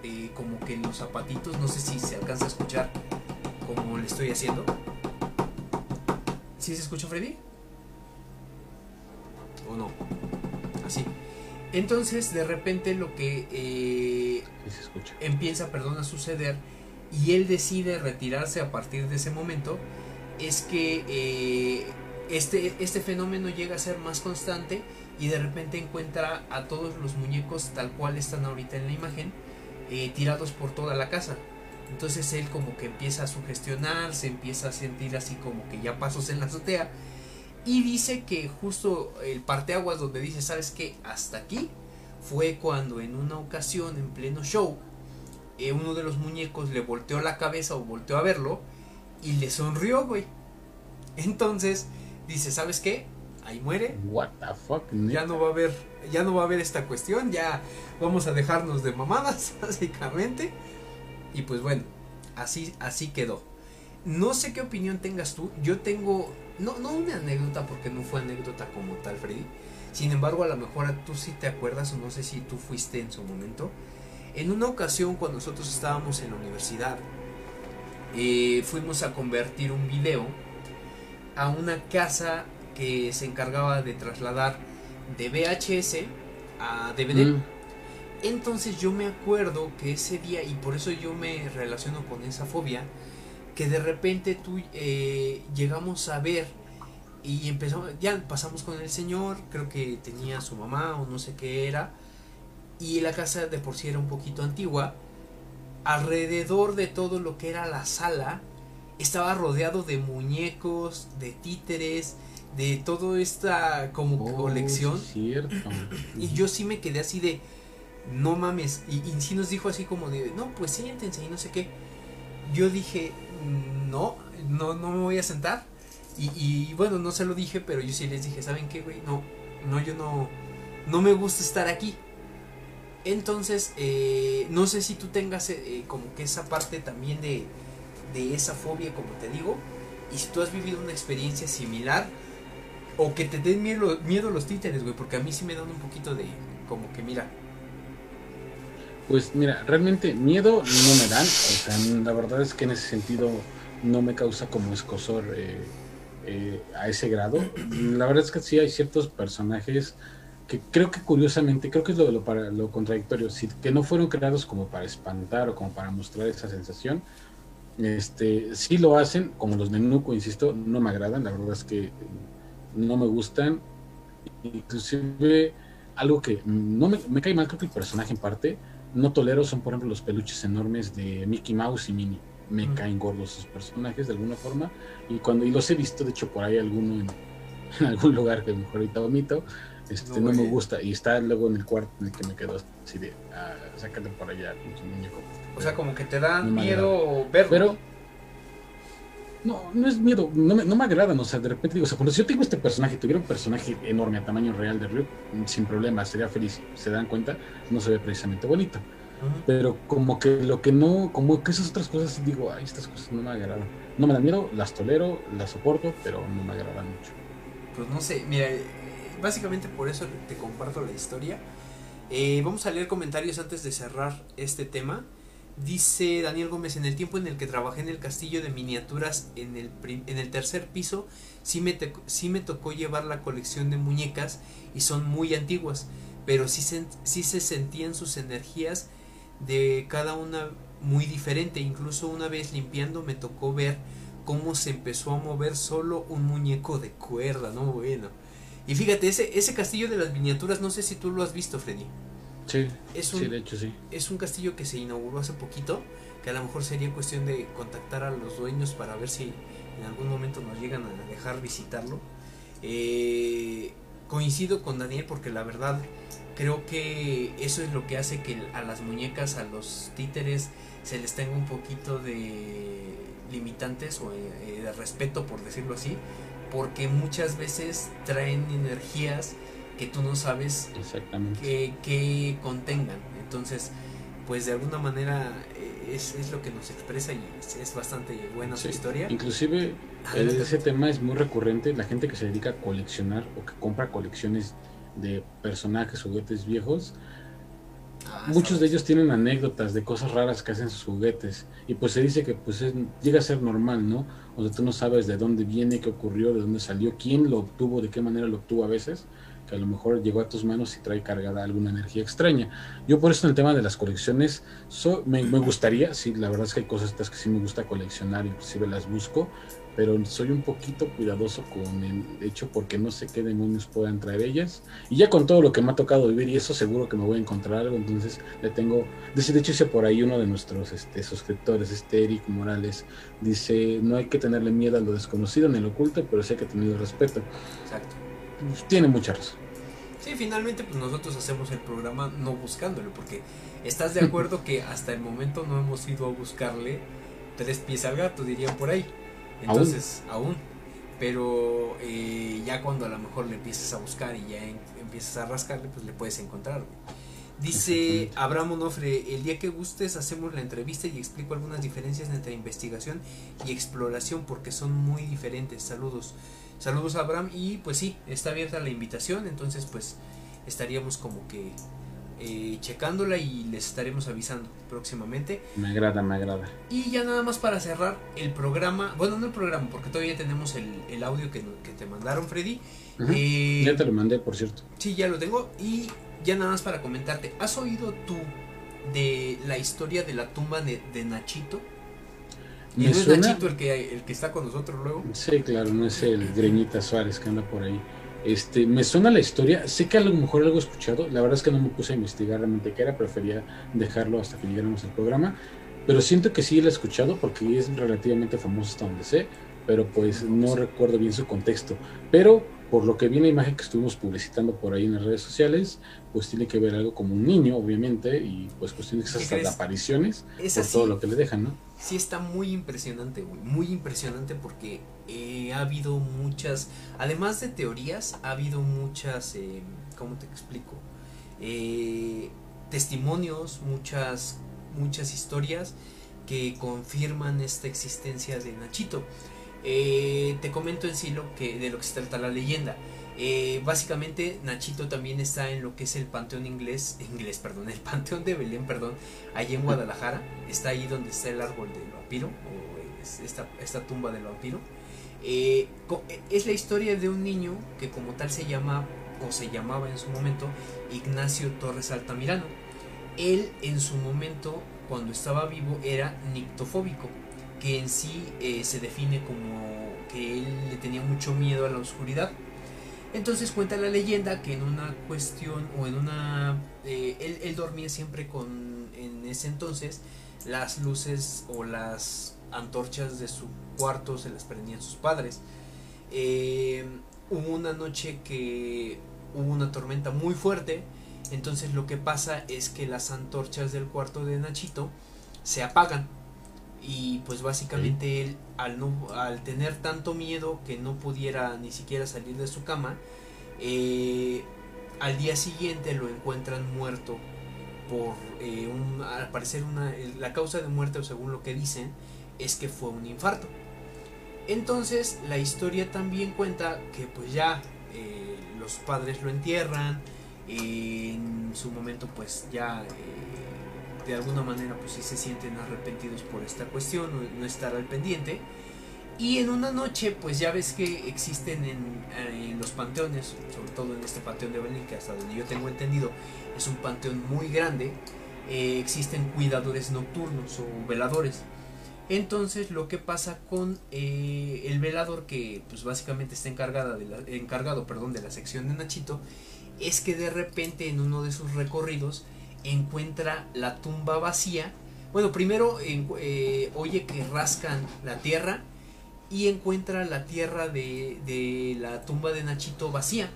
eh, como que en los zapatitos, no sé si se alcanza a escuchar como le estoy haciendo. ¿Sí se escucha Freddy? ¿O no? Así. Entonces de repente lo que eh, empieza perdón, a suceder y él decide retirarse a partir de ese momento es que este, este fenómeno llega a ser más constante y de repente encuentra a todos los muñecos tal cual están ahorita en la imagen eh, tirados por toda la casa. Entonces él como que empieza a sugestionar, se empieza a sentir así como que ya pasos en la azotea y dice que justo el parteaguas donde dice, ¿sabes qué? Hasta aquí fue cuando en una ocasión en pleno show eh, uno de los muñecos le volteó la cabeza o volteó a verlo y le sonrió, güey. Entonces dice, ¿sabes qué? ahí muere. What the fuck, ya no va a haber, ya no va a haber esta cuestión, ya vamos a dejarnos de mamadas, básicamente. Y pues bueno, así, así quedó. No sé qué opinión tengas tú. Yo tengo, no, no una anécdota porque no fue anécdota como tal, Freddy. Sin embargo, a lo mejor tú sí te acuerdas o no sé si tú fuiste en su momento. En una ocasión cuando nosotros estábamos en la universidad, eh, fuimos a convertir un video a una casa que se encargaba de trasladar de VHS a DVD. Mm. Entonces yo me acuerdo que ese día, y por eso yo me relaciono con esa fobia, que de repente tú eh, llegamos a ver y empezamos, ya pasamos con el señor, creo que tenía su mamá o no sé qué era, y la casa de por sí era un poquito antigua. Alrededor de todo lo que era la sala, estaba rodeado de muñecos, de títeres, de toda esta como Oh, colección. cierto. Y yo sí me quedé así de, no mames. Y, y sí nos dijo así como de, no, pues siéntense y no sé qué. Yo dije, "Mm, no, no, no me voy a sentar. Y, y bueno, no se lo dije, pero yo sí les dije, ¿saben qué, güey? No, no, yo no, no me gusta estar aquí. Entonces, eh, no sé si tú tengas eh, como que esa parte también de, de esa fobia, como te digo. Y si tú has vivido una experiencia similar, o que te den miedo, miedo los títeres, güey, porque a mí sí me dan un poquito de, como que mira, Pues mira, realmente miedo no me dan. O sea, la verdad es que en ese sentido no me causa como escosor eh, eh, a ese grado. La verdad es que sí hay ciertos personajes que creo que curiosamente, creo que es lo, lo, contradictorio, que no fueron creados como para espantar o como para mostrar esa sensación. Este, sí lo hacen, como los de Nuco, insisto, no me agradan, la verdad es que no me gustan. Inclusive algo que no me, me cae mal, creo que el personaje en parte, no tolero son, por ejemplo, los peluches enormes de Mickey Mouse y Minnie. Me Mm. caen gordos esos personajes de alguna forma. Y cuando y los he visto, de hecho, por ahí alguno en, en algún lugar que mejor ahorita vomito, este, No, no, me gusta. Y está luego en el cuarto en el que me quedo así de, ah, sácate por allá, muñeco. o sea, como que te da No miedo verlo. Pero, no, no es miedo, no me, no me agradan, o sea, de repente digo, o sea, cuando si yo tengo este personaje, tuviera un personaje enorme a tamaño real de Ryuk, sin problema, sería feliz, se dan cuenta, no se ve precisamente bonito. Pero como que lo que no, como que esas otras cosas digo, ay, estas cosas no me agradan. No me dan miedo, las tolero, las soporto, pero no me agradan mucho. Pues no sé, mira, eh, básicamente por eso te comparto la historia. Eh, vamos a leer comentarios antes de cerrar este tema. Dice Daniel Gómez, en el tiempo en el que trabajé en el castillo de miniaturas en el, en el tercer piso, sí me, sí me tocó llevar la colección de muñecas y son muy antiguas, pero sí se, sí se sentían sus energías de cada una muy diferente. Incluso una vez limpiando me tocó ver cómo se empezó a mover solo un muñeco de cuerda, ¿no? Bueno. Y fíjate, ese, ese castillo de las miniaturas, no sé si tú lo has visto, Freddy. Sí, Es un, sí, de hecho sí. es un castillo que se inauguró hace poquito, que a lo mejor sería cuestión de contactar a los dueños para ver si en algún momento nos llegan a dejar visitarlo. Eh, coincido con Daniel porque la verdad creo que eso es lo que hace que a las muñecas, a los títeres, se les tenga un poquito de limitantes o eh, de respeto, por decirlo así, porque muchas veces traen energías que tú no sabes que, que contengan. Entonces, pues de alguna manera eh, es, es lo que nos expresa y es, es bastante buena su historia. Inclusive Adelante. ese tema es muy recurrente, la gente que se dedica a coleccionar o que compra colecciones de personajes, juguetes viejos, Ah, muchos de ellos tienen anécdotas de cosas raras que hacen sus juguetes y pues se dice que pues es- llega a ser normal, ¿no? O sea, tú no sabes de dónde viene, qué ocurrió, de dónde salió, quién lo obtuvo, de qué manera lo obtuvo a veces, que a lo mejor llegó a tus manos y trae cargada alguna energía extraña. Yo por eso en el tema de las colecciones me, me gustaría, sí, la verdad es que hay cosas estas que sí me gusta coleccionar, inclusive las busco, pero soy un poquito cuidadoso con el hecho porque no sé qué demonios puedan traer ellas. Y ya con todo lo que me ha tocado vivir, y eso seguro que me voy a encontrar algo, entonces le tengo. De de hecho, hice por ahí uno de nuestros este, suscriptores, este Eric Morales, dice: No hay que tenerle miedo a lo desconocido ni a lo oculto, pero sí hay que tener respeto. Exacto. Pues, tiene mucha razón. Sí, finalmente pues nosotros hacemos el programa no buscándolo, porque estás de acuerdo que hasta el momento no hemos ido a buscarle tres pies al gato, dirían por ahí. Entonces, aún. Pero eh, ya cuando a lo mejor le empiezas a buscar y ya en- empiezas a rascarle, pues le puedes encontrar. Dice. Abraham Onofre, el día que gustes hacemos la entrevista y explico algunas diferencias entre investigación y exploración porque son muy diferentes. Saludos. Saludos Abraham y pues sí, está abierta la invitación, entonces pues estaríamos como que eh, checándola y les estaremos avisando próximamente. Me agrada, me agrada. Y ya nada más para cerrar el programa, bueno, no el programa, porque todavía tenemos el, audio que, te mandaron, Freddy. Eh, ya te lo mandé, por cierto. Sí, ya lo tengo. Y ya nada más para comentarte, ¿has oído tú de la historia de la tumba de, Nachito? ¿Y no es Nachito el que, el que está con nosotros luego? Sí, claro, no es el Greñita Suárez que anda por ahí. Este, me suena la historia, sé que a lo mejor algo he escuchado, la verdad es que no me puse a investigar realmente qué era, prefería dejarlo hasta que llegáramos al programa, pero siento que sí lo he escuchado porque es relativamente famoso hasta donde sé, pero pues no recuerdo bien su contexto. Pero por lo que vi en la imagen que estuvimos publicitando por ahí en las redes sociales, pues tiene que ver algo como un niño, obviamente, y pues cuestiones hasta de apariciones, por todo lo que le dejan, ¿no? Sí está muy impresionante, güey, muy impresionante porque eh, ha habido muchas, además de teorías, ha habido muchas, eh, ¿cómo te explico? Eh, testimonios, muchas, muchas historias que confirman esta existencia de Nachito. Te comento en sí lo que, de lo que se trata la leyenda. Eh, básicamente Nachito también está en lo que es el panteón inglés, inglés, perdón, el panteón de Belén, perdón, allí en Guadalajara. Está ahí donde está el árbol del vampiro, o esta, esta tumba del vampiro. Eh, es la historia de un niño que como tal se llama, o se llamaba en su momento, Ignacio Torres Altamirano. Él en su momento, cuando estaba vivo, era nictofóbico que en sí eh, se define como que él le tenía mucho miedo a la oscuridad. Entonces cuenta la leyenda que en una cuestión o en una... Eh, él, dormía siempre con, en ese entonces, las luces o las antorchas de su cuarto se las prendían sus padres. Eh, hubo una noche que hubo una tormenta muy fuerte, entonces lo que pasa es que las antorchas del cuarto de Nachito se apagan y pues básicamente él al, no, al tener tanto miedo que no pudiera ni siquiera salir de su cama, eh, al día siguiente lo encuentran muerto por eh, un, al parecer una, la causa de muerte o según lo que dicen es que fue un infarto. Entonces la historia también cuenta que pues ya eh, los padres lo entierran, en su momento pues ya de alguna manera pues sí se sienten arrepentidos por esta cuestión, no, estar al pendiente. Y en una noche, pues ya ves que existen en, los panteones, sobre todo en este panteón de Belén, que hasta donde yo tengo entendido es un panteón muy grande, eh, existen cuidadores nocturnos o veladores. Entonces lo que pasa con eh, el velador que pues básicamente está encargada encargado perdón, de la sección de Nachito es que de repente en uno de sus recorridos encuentra la tumba vacía. Bueno, primero eh, oye que rascan la tierra y encuentra la tierra de, la tumba de Nachito vacía.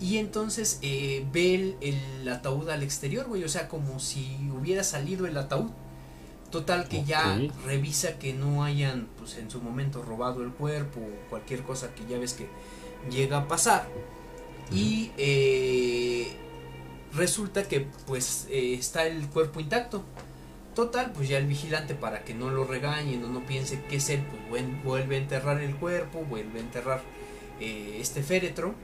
Y, entonces eh, ve el, ataúd al exterior, güey. O sea, como si hubiera salido el ataúd. Total que ya revisa que no hayan, pues en su momento, robado el cuerpo o cualquier cosa que ya ves que llega a pasar. Y eh, resulta que pues eh, está el cuerpo intacto. Total, pues ya el vigilante para que no lo regañen o no piense que es él, pues vuelve a enterrar el cuerpo, vuelve a enterrar eh, este féretro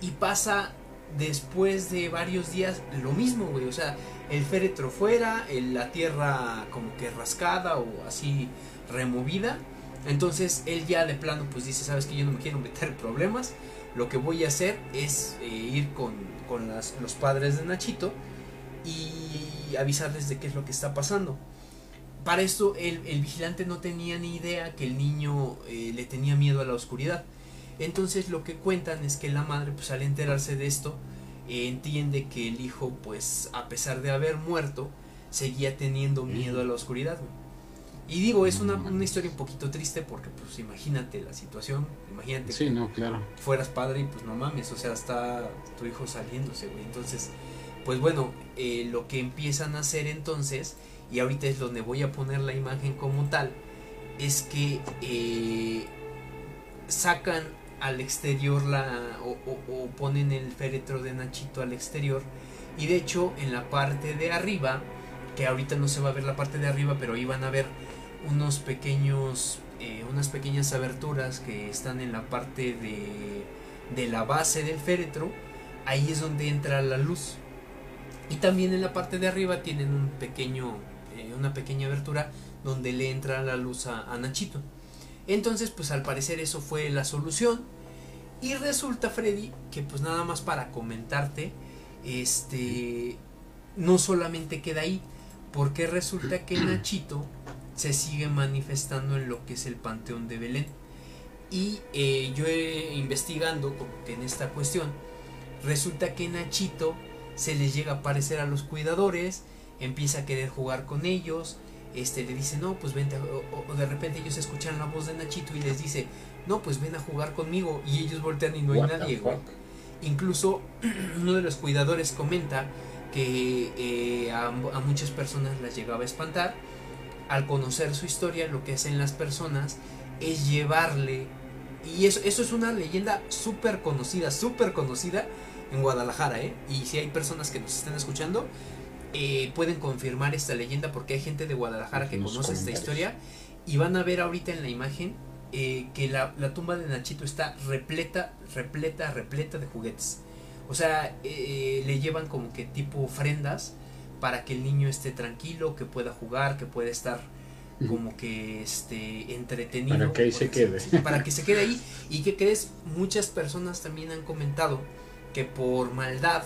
y pasa después de varios días lo mismo, güey. O sea, el féretro fuera, la tierra como que rascada o así removida. Entonces él ya de plano pues dice, sabes que yo no me quiero meter problemas. Lo que voy a hacer es eh, ir con con los padres de Nachito y avisarles de qué es lo que está pasando. Para esto el, vigilante no tenía ni idea que el niño eh, le tenía miedo a la oscuridad. Entonces lo que cuentan es que la madre pues al enterarse de esto entiende que el hijo pues a pesar de haber muerto seguía teniendo miedo a la oscuridad. Y digo, es una, una, historia un poquito triste porque, pues, imagínate la situación, imagínate sí, no, claro. fueras padre y pues no mames, o sea, está tu hijo saliéndose, güey. Entonces, pues bueno, eh, lo que empiezan a hacer entonces, y ahorita es donde voy a poner la imagen como tal, es que eh, sacan al exterior la o, o, ponen el féretro de Nachito al exterior y de hecho en la parte de arriba que ahorita no se va a ver la parte de arriba pero iban a ver unos pequeños, eh, unas pequeñas aberturas que están en la parte de, de la base del féretro, ahí es donde entra la luz. Y también en la parte de arriba tienen un pequeño, eh, una pequeña abertura donde le entra la luz a, Nachito. Entonces, pues al parecer eso fue la solución. Y resulta, Freddy, que pues nada más para comentarte, este, no solamente queda ahí, porque resulta que Nachito se sigue manifestando en lo que es el Panteón de Belén. Y eh, yo investigando como que en esta cuestión, resulta que Nachito se les llega a aparecer a los cuidadores, empieza a querer jugar con ellos, este le dice, no, pues vente, o, de repente ellos escuchan la voz de Nachito y les dice, no, pues ven a jugar conmigo, y ellos voltean y no hay nadie, Incluso uno de los cuidadores comenta que eh, a, muchas personas las llegaba a espantar. Al conocer su historia, lo que hacen las personas es llevarle, y eso, eso es una leyenda súper conocida, súper conocida en Guadalajara, ¿eh? Y si hay personas que nos están escuchando, eh, pueden confirmar esta leyenda porque hay gente de Guadalajara que conoce esta historia y van a ver ahorita en la imagen eh, que la, tumba de Nachito está repleta, repleta, repleta de juguetes. O sea, eh, le llevan como que tipo ofrendas para que el niño esté tranquilo, que pueda jugar, que pueda estar como que este entretenido. Para que ahí se quede. Para que se quede ahí. Y que crees, muchas personas también han comentado que por maldad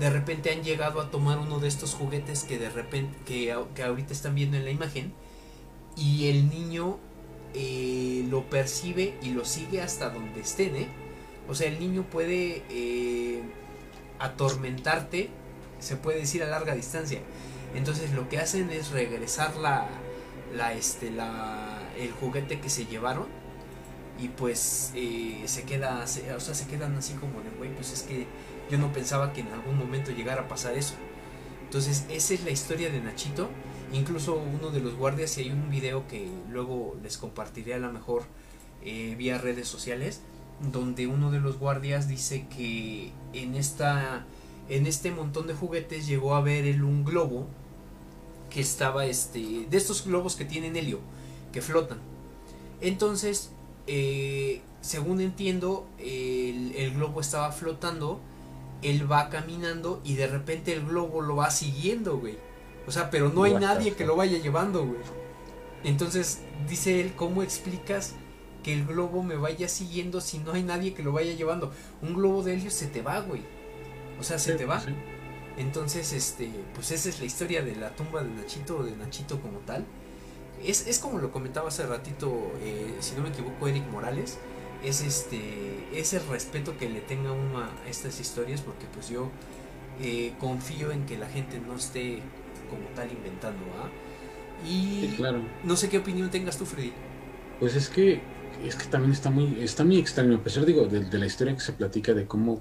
de repente han llegado a tomar uno de estos juguetes que de repente que, que ahorita están viendo en la imagen y el niño eh, lo percibe y lo sigue hasta donde estén ¿eh? o sea el niño puede eh, atormentarte se puede decir a larga distancia entonces lo que hacen es regresar la, la este la el juguete que se llevaron y pues eh, se queda o sea se quedan así como de güey pues es que yo no pensaba que en algún momento llegara a pasar eso. Entonces, esa es la historia de Nachito. Incluso uno de los guardias, y hay un video que luego les compartiré a lo mejor eh, vía redes sociales, donde uno de los guardias dice que en esta en este montón de juguetes llegó a ver él un globo que estaba este de estos globos que tienen helio que flotan entonces eh, según entiendo el, el, globo estaba flotando él va caminando y de repente el globo lo va siguiendo, güey. O sea, pero no hay nadie que lo vaya llevando, güey. Entonces, dice él, ¿cómo explicas que el globo me vaya siguiendo si no hay nadie que lo vaya llevando? Un globo de helio se te va, güey. O sea, se te va. Entonces, este, pues esa es la historia de la tumba de Nachito o de Nachito como tal. Es, es como lo comentaba hace ratito, eh, si no me equivoco, Eric Morales es este es el respeto que le tenga uno a estas historias porque pues yo eh, confío en que la gente no esté como tal inventando ¿ah? y claro. no sé qué opinión tengas tú Freddy pues es que es que también está muy está muy extraño a pesar digo de, la historia que se platica de cómo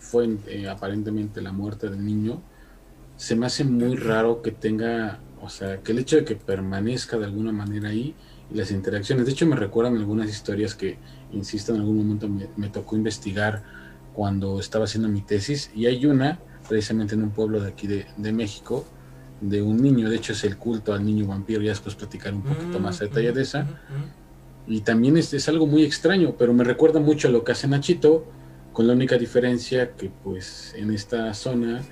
fue eh, aparentemente la muerte del niño se me hace muy raro que tenga o sea que el hecho de que permanezca de alguna manera ahí y las interacciones. De hecho me recuerdan algunas historias que insisto, en algún momento me, tocó investigar cuando estaba haciendo mi tesis y hay una, precisamente en un pueblo de aquí de, México, de un niño, de hecho es el culto al niño vampiro, ya después platicar un poquito más a detalle de esa. Y también es, es, algo muy extraño, pero me recuerda mucho a lo que hace Nachito, con la única diferencia que pues en esta zona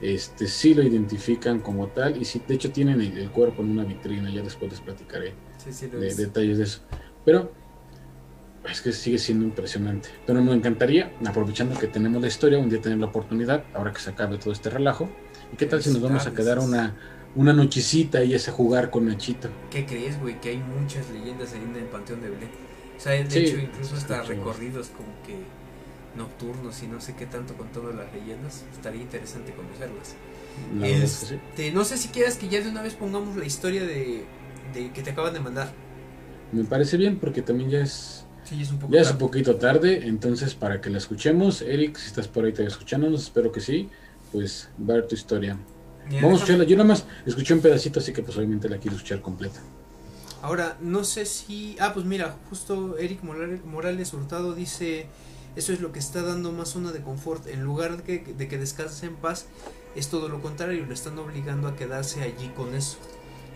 este sí lo identifican como tal y sí, de hecho tienen el, cuerpo en una vitrina, ya después les platicaré de, detalles de eso. Pero es que sigue siendo impresionante. Pero me encantaría, aprovechando que tenemos la historia, un día tener la oportunidad, ahora que se acabe todo este relajo. ¿Y qué tal si nos vamos a quedar una, una nochecita y ese jugar con Nachito? ¿Qué crees, güey? Que hay muchas leyendas ahí en el Panteón de Belén. O sea, de hecho, incluso hasta recorridos como que nocturnos y no sé qué tanto con todas las leyendas. Estaría interesante conocerlas. Este, no sé si quieras que ya de una vez pongamos la historia de, de que te acaban de mandar. Me parece bien porque también ya es ya es un poquito tarde, entonces para que la escuchemos, Eric, si estás por ahí te escuchándonos, espero que sí, pues va a ver tu historia. Vamos a escucharla, yo nada más escuché un pedacito, así que pues obviamente la quiero escuchar completa. Ahora, no sé si... Ah, pues mira, justo Eric Morales Hurtado dice, eso es lo que está dando más zona de confort, en lugar de que, de que descanse en paz, es todo lo contrario, lo están obligando a quedarse allí con eso.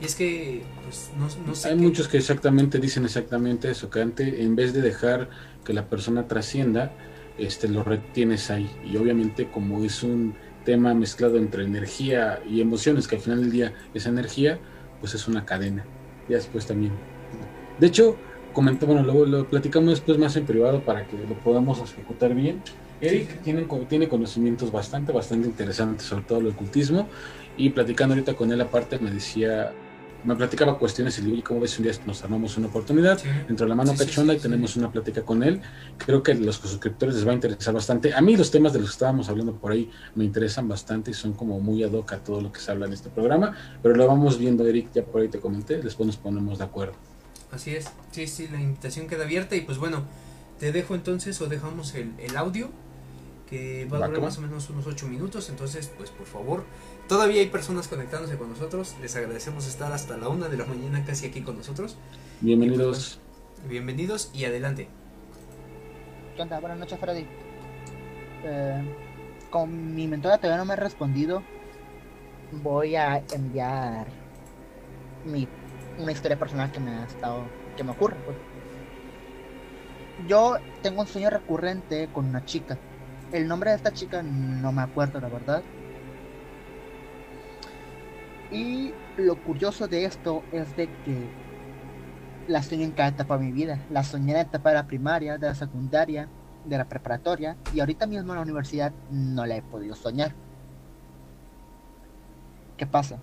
Y es que, pues, no, sé. Hay muchos que exactamente dicen exactamente eso, que antes, en vez de dejar que la persona trascienda, este, lo retienes ahí. Y obviamente, como es un tema mezclado entre energía y emociones, que al final del día es energía, pues es una cadena. Ya después también. De hecho, comenté, bueno, luego lo platicamos después más en privado para que lo podamos ejecutar bien. Eric tiene, tiene conocimientos bastante, bastante interesantes sobre todo el ocultismo y platicando ahorita con él aparte me decía, me platicaba cuestiones y le dije, ¿cómo ves un día nos armamos una oportunidad? Entre la mano cachonda y tenemos una plática con él. Creo que a los suscriptores les va a interesar bastante. A mí los temas de los que estábamos hablando por ahí me interesan bastante y son como muy ad hoc a todo lo que se habla en este programa, pero lo vamos viendo, Eric, ya por ahí te comenté, después nos ponemos de acuerdo. Así es, sí, sí, la invitación queda abierta y pues bueno, te dejo entonces o dejamos el, el audio que va a durar más o menos unos 8 minutos, entonces pues por favor, todavía hay personas conectándose con nosotros, les agradecemos estar hasta la una de la mañana casi aquí con nosotros. Bienvenidos. Pues, bienvenidos y adelante. ¿Qué onda? Buenas noches Freddy. Eh, con mi mentora todavía no me ha respondido, voy a enviar mi una historia personal que me ha estado, que me ocurre. Pues. Yo tengo un sueño recurrente con una chica. El nombre de esta chica no me acuerdo, la verdad. Y lo curioso de esto es de que la sueño en cada etapa de mi vida. La soñé en la etapa de la primaria, de la secundaria, de la preparatoria y ahorita mismo en la universidad no la he podido soñar. ¿Qué pasa?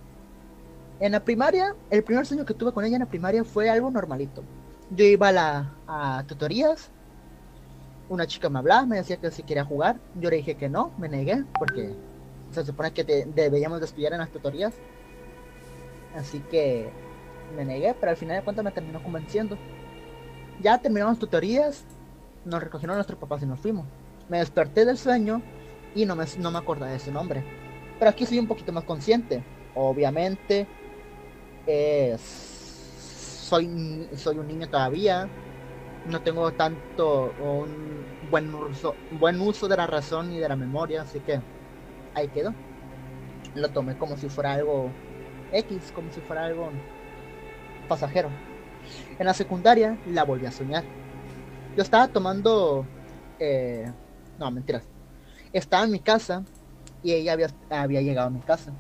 En la primaria, el primer sueño que tuve con ella en la primaria fue algo normalito. Yo iba a, la, a tutorías, una chica me hablaba, me decía que si quería jugar, yo le dije que no, me negué, porque se supone que deberíamos de estudiar en las tutorías. Así que me negué, pero al final de cuentas me terminó convenciendo. Ya terminamos tutorías, nos recogieron nuestros papás y nos fuimos. Me desperté del sueño y no me, no me acordaba de su nombre. Pero aquí soy un poquito más consciente. Obviamente, soy, soy un niño todavía, no tengo tanto un buen uso, buen uso de la razón y de la memoria, así que ahí quedó. Lo tomé como si fuera algo X, como si fuera algo pasajero. En la secundaria la volví a soñar. Yo estaba tomando... Eh, no, mentiras. Estaba en mi casa y ella había, había llegado a mi casa.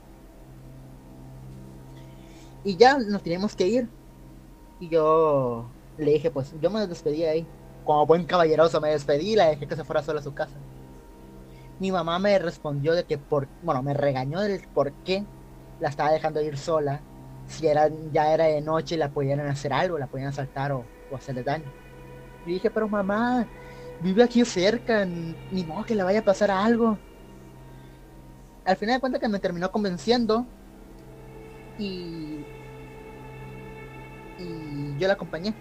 Y ya nos teníamos que ir. Y yo le dije, pues yo me despedí ahí. Como buen caballeroso me despedí y la dejé que se fuera sola a su casa. Mi mamá me respondió de que por, bueno, me regañó del por qué la estaba dejando ir sola. Si era, ya era de noche y la podían hacer algo, la podían asaltar o, hacerle daño. Y dije, pero mamá, vive aquí cerca, ni modo que le vaya a pasar algo. Al final de cuentas que me terminó convenciendo y, yo la acompañé.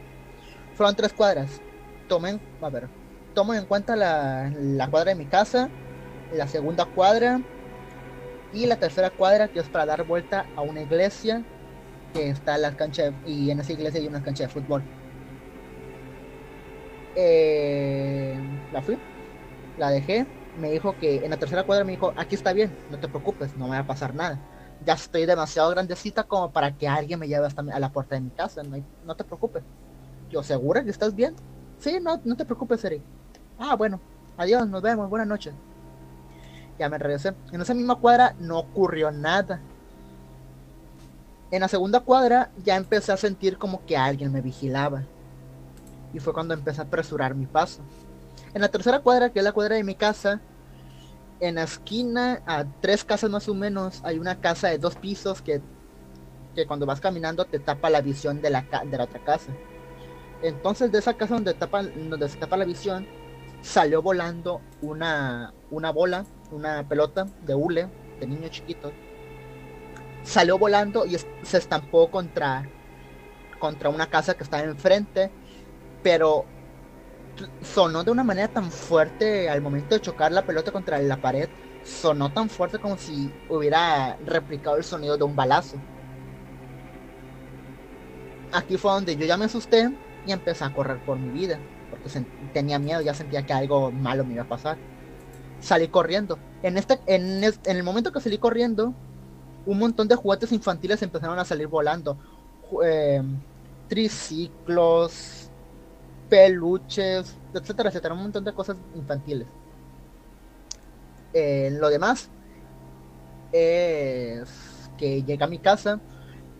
Fueron tres cuadras. Tomen, a ver, tomo en cuenta la, cuadra de mi casa, la segunda cuadra y la tercera cuadra que es para dar vuelta a una iglesia que está en la cancha y en esa iglesia hay una cancha de fútbol. Eh, la fui, la dejé, me dijo que en la tercera cuadra me dijo, aquí está bien, no te preocupes, no me va a pasar nada ya estoy demasiado grandecita como para que alguien me lleve hasta a la puerta de mi casa. No, te preocupes. Yo, ¿segura que estás bien? Sí, no, no te preocupes, Eric. Ah, bueno. Adiós, nos vemos. Buenas noches. Ya me regresé. En esa misma cuadra no ocurrió nada. En la segunda cuadra ya empecé a sentir como que alguien me vigilaba. Y fue cuando empecé a apresurar mi paso. En la tercera cuadra, que es la cuadra de mi casa, en la esquina, a tres casas más o menos, hay una casa de dos pisos que, que cuando vas caminando te tapa la visión de la, de la otra casa. Entonces de esa casa donde, tapa, donde se tapa la visión, salió volando una, una bola, una pelota de hule, de niño chiquito. Salió volando y se estampó contra, contra una casa que estaba enfrente, pero sonó de una manera tan fuerte al momento de chocar la pelota contra la pared. Sonó tan fuerte como si hubiera replicado el sonido de un balazo. Aquí fue donde yo ya me asusté y empecé a correr por mi vida. Porque tenía miedo, ya sentía que algo malo me iba a pasar. Salí corriendo. En, este, en, el momento que salí corriendo, un montón de juguetes infantiles empezaron a salir volando. Eh, triciclos, peluches, etcétera, etcétera, un montón de cosas infantiles. Eh, lo demás, es que llegué a mi casa,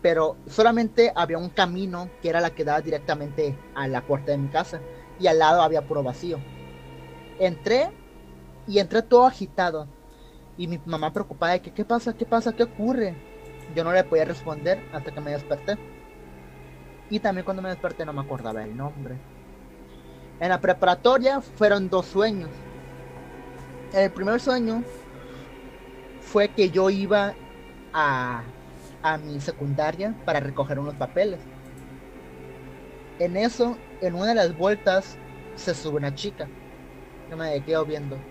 pero solamente había un camino que era la que daba directamente a la puerta de mi casa y al lado había puro vacío. Entré y entré todo agitado y mi mamá preocupada de que qué pasa, qué pasa, qué ocurre. Yo no le podía responder hasta que me desperté. Y también cuando me desperté no me acordaba el nombre. En la preparatoria fueron dos sueños. El primer sueño fue que yo iba a, a mi secundaria para recoger unos papeles. En eso, en una de las vueltas, se sube una chica. Yo me quedo viendo.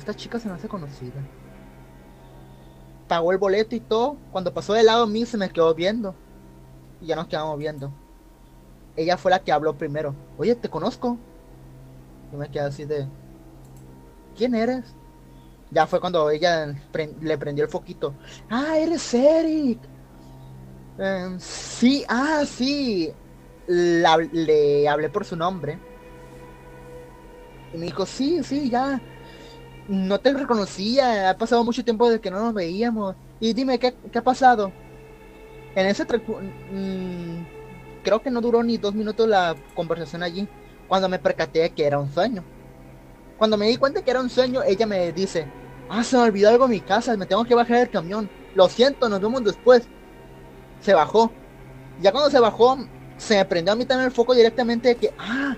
Esta chica se me hace conocida. Pagó el boleto y todo. Cuando pasó del lado a mí se me quedó viendo. Y ya nos quedamos viendo ella fue la que habló primero. Oye, te conozco. Yo me quedé así de. ¿Quién eres? Ya fue cuando ella le prendió el foquito. Ah, eres Eric. Em, sí, ah, sí. le hablé por su nombre. Y me dijo, sí, sí, ya. No te reconocía. Ha pasado mucho tiempo desde que no nos veíamos. Y dime, ¿qué, qué ha pasado? En ese creo que no duró ni dos minutos la conversación allí cuando me percaté que era un sueño. Cuando me di cuenta que era un sueño, ella me dice, ah, se me olvidó algo en mi casa, me tengo que bajar del camión. Lo siento, nos vemos después. Se bajó. Ya cuando se bajó, se me prendió a mí también el foco directamente de que, ah,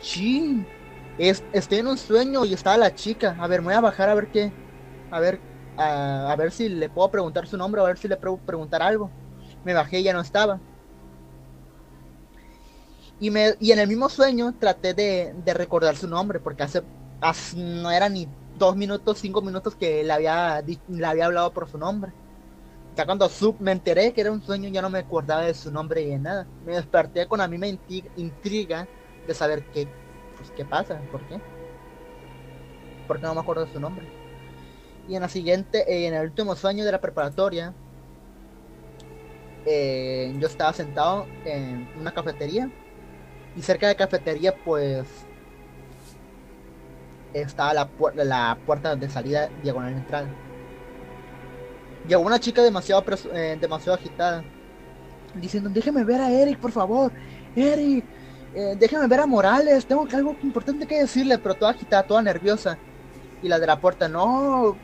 sí, es, estoy en un sueño y estaba la chica. A ver, me voy a bajar a ver qué, a ver, a, ver si le puedo preguntar su nombre, a ver si le puedo preguntar algo. Me bajé y ya no estaba. Y, me, y en el mismo sueño traté de, recordar su nombre, porque hace, no era ni dos minutos, cinco minutos que le había, le había hablado por su nombre. Ya cuando sub, me enteré que era un sueño, ya no me acordaba de su nombre y de nada. Me desperté con la misma intriga de saber qué, pues, qué pasa, por qué. Porque no me acuerdo de su nombre. Y en la siguiente, en el último sueño de la preparatoria, eh, yo estaba sentado en una cafetería y cerca de cafetería, pues, estaba la, la puerta de salida diagonal entrada. Llegó una chica demasiado, eh, demasiado agitada, diciendo, déjeme ver a Eric, por favor. Eric, eh, ver a Morales, tengo algo importante que decirle, pero toda agitada, toda nerviosa. Y la de la puerta, no,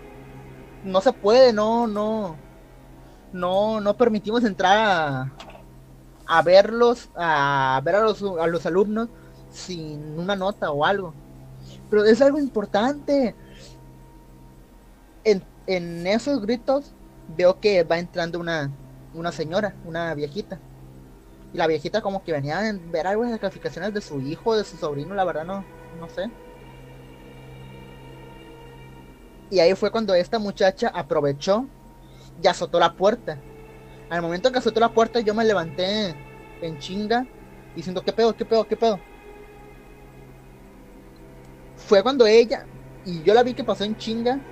no se puede, no, no, no, no permitimos entrar a, a verlos, a ver a los, a los alumnos sin una nota o algo. Pero es algo importante. En, en esos gritos veo que va entrando una, una señora, una viejita. Y la viejita como que venía a ver algo de las calificaciones de su hijo, de su sobrino, la verdad no, no sé. Y ahí fue cuando esta muchacha aprovechó y azotó la puerta. Al momento que azotó la puerta, yo me levanté en chinga, diciendo, ¿qué pedo, qué pedo, qué pedo? Fue cuando ella, y yo la vi que pasó en chinga,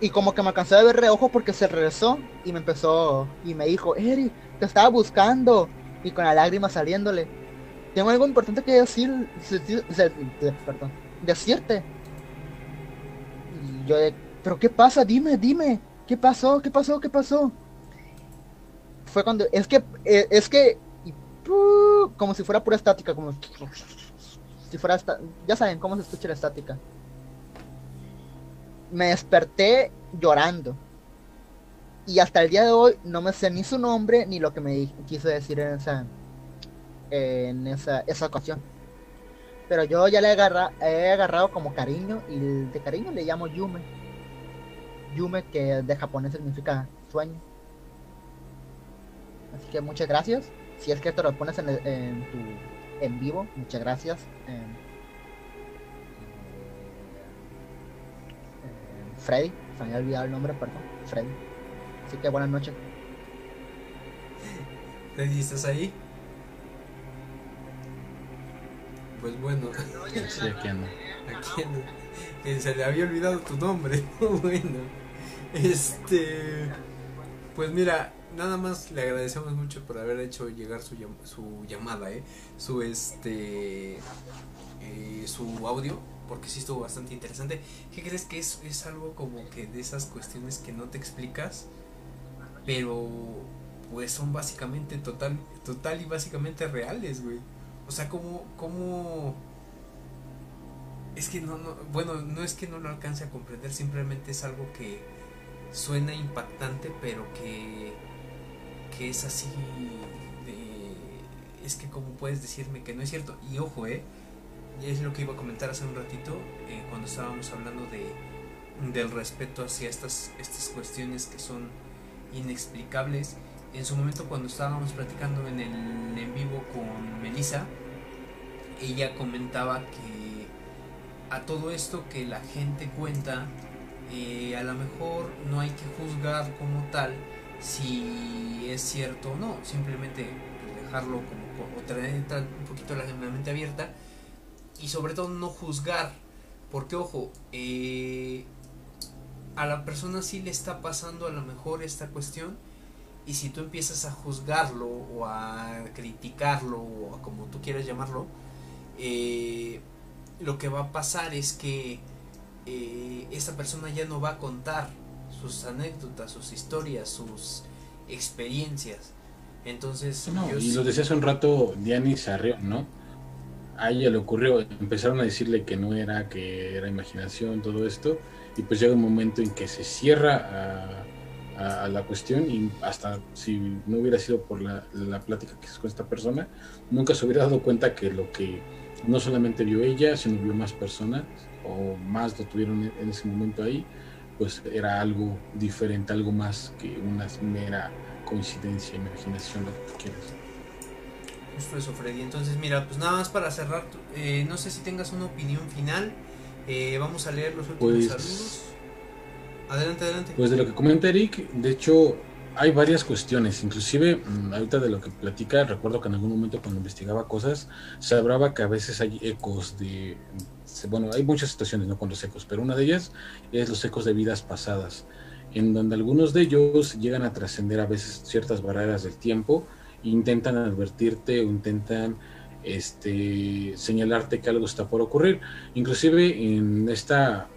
y como que me alcancé de ver reojo porque se regresó y me empezó, y me dijo, Eric, te estaba buscando, y con la lágrima saliéndole. Tengo algo importante que decir, perdón, decirte. Y yo de, pero ¿qué pasa? Dime, dime. ¿Qué pasó? ¿Qué pasó? ¿Qué pasó? Fue cuando. Es que. Eh, es que. como si fuera pura estática. Como. Si fuera. Ya saben cómo se escucha la estática. Me desperté llorando. Y hasta el día de hoy no me sé ni su nombre ni lo que me quiso decir en esa. En esa, esa ocasión. Pero yo ya le he agarrado como cariño. Y de cariño le llamo Yume. Yume que de japonés significa sueño. Así que muchas gracias. Si es que esto lo pones en, en tu en vivo, muchas gracias. Freddy, se me había olvidado el nombre, perdón. Freddy. Así que buenas noches. Freddy, ¿estás ahí? Pues bueno. Sí, aquí ando. Aquí ando. Se le había olvidado tu nombre. bueno. Este. Pues mira, nada más le agradecemos mucho por haber hecho llegar su, su llamada, ¿eh? su este eh, su audio. Porque sí estuvo bastante interesante. ¿Qué crees que es, es algo como que de esas cuestiones que no te explicas, pero pues son básicamente total, total y básicamente reales, güey? O sea, como, como... Es que no, no, bueno, no es que no lo alcance a comprender, simplemente es algo que suena impactante, pero que, que es así es que como puedes decirme que no es cierto. Y ojo, eh, es lo que iba a comentar hace un ratito eh, cuando estábamos hablando de del respeto hacia estas, estas cuestiones que son inexplicables. En su momento cuando estábamos platicando en el en vivo con Melissa, ella comentaba que a todo esto que la gente cuenta, eh, a lo mejor no hay que juzgar como tal si es cierto o no, simplemente dejarlo como o tener un poquito la, mente abierta y sobre todo no juzgar porque ojo eh, a la persona sí le está pasando a lo mejor esta cuestión y si tú empiezas a juzgarlo o a criticarlo o a como tú quieras llamarlo eh, lo que va a pasar es que eh, esta persona ya no va a contar sus anécdotas, sus historias, sus experiencias. Entonces, y lo decía hace un rato Diani Sarrión, ¿no? A ella le ocurrió, empezaron a decirle que no era, que era imaginación, todo esto, y pues llega un momento en que se cierra a, la cuestión y hasta si no hubiera sido por la, plática que hizo con esta persona, nunca se hubiera dado cuenta que lo que no solamente vio ella, sino vio más personas o más lo tuvieron en ese momento ahí, pues era algo diferente, algo más que una mera coincidencia, imaginación, lo que quieras. Freddy. Entonces, mira, pues nada más para cerrar, eh, no sé si tengas una opinión final. Eh, vamos a leer los últimos pues, saludos. Adelante, adelante. Pues de lo que comenta Eric, de hecho, hay varias cuestiones, inclusive mm, ahorita de lo que platica, recuerdo que en algún momento cuando investigaba cosas, se hablaba que a veces hay ecos de, bueno, hay muchas situaciones ¿no? con los ecos, pero una de ellas es los ecos de vidas pasadas, en donde algunos de ellos llegan a trascender a veces ciertas barreras del tiempo intentan advertirte o intentan este, señalarte que algo está por ocurrir. Inclusive en esta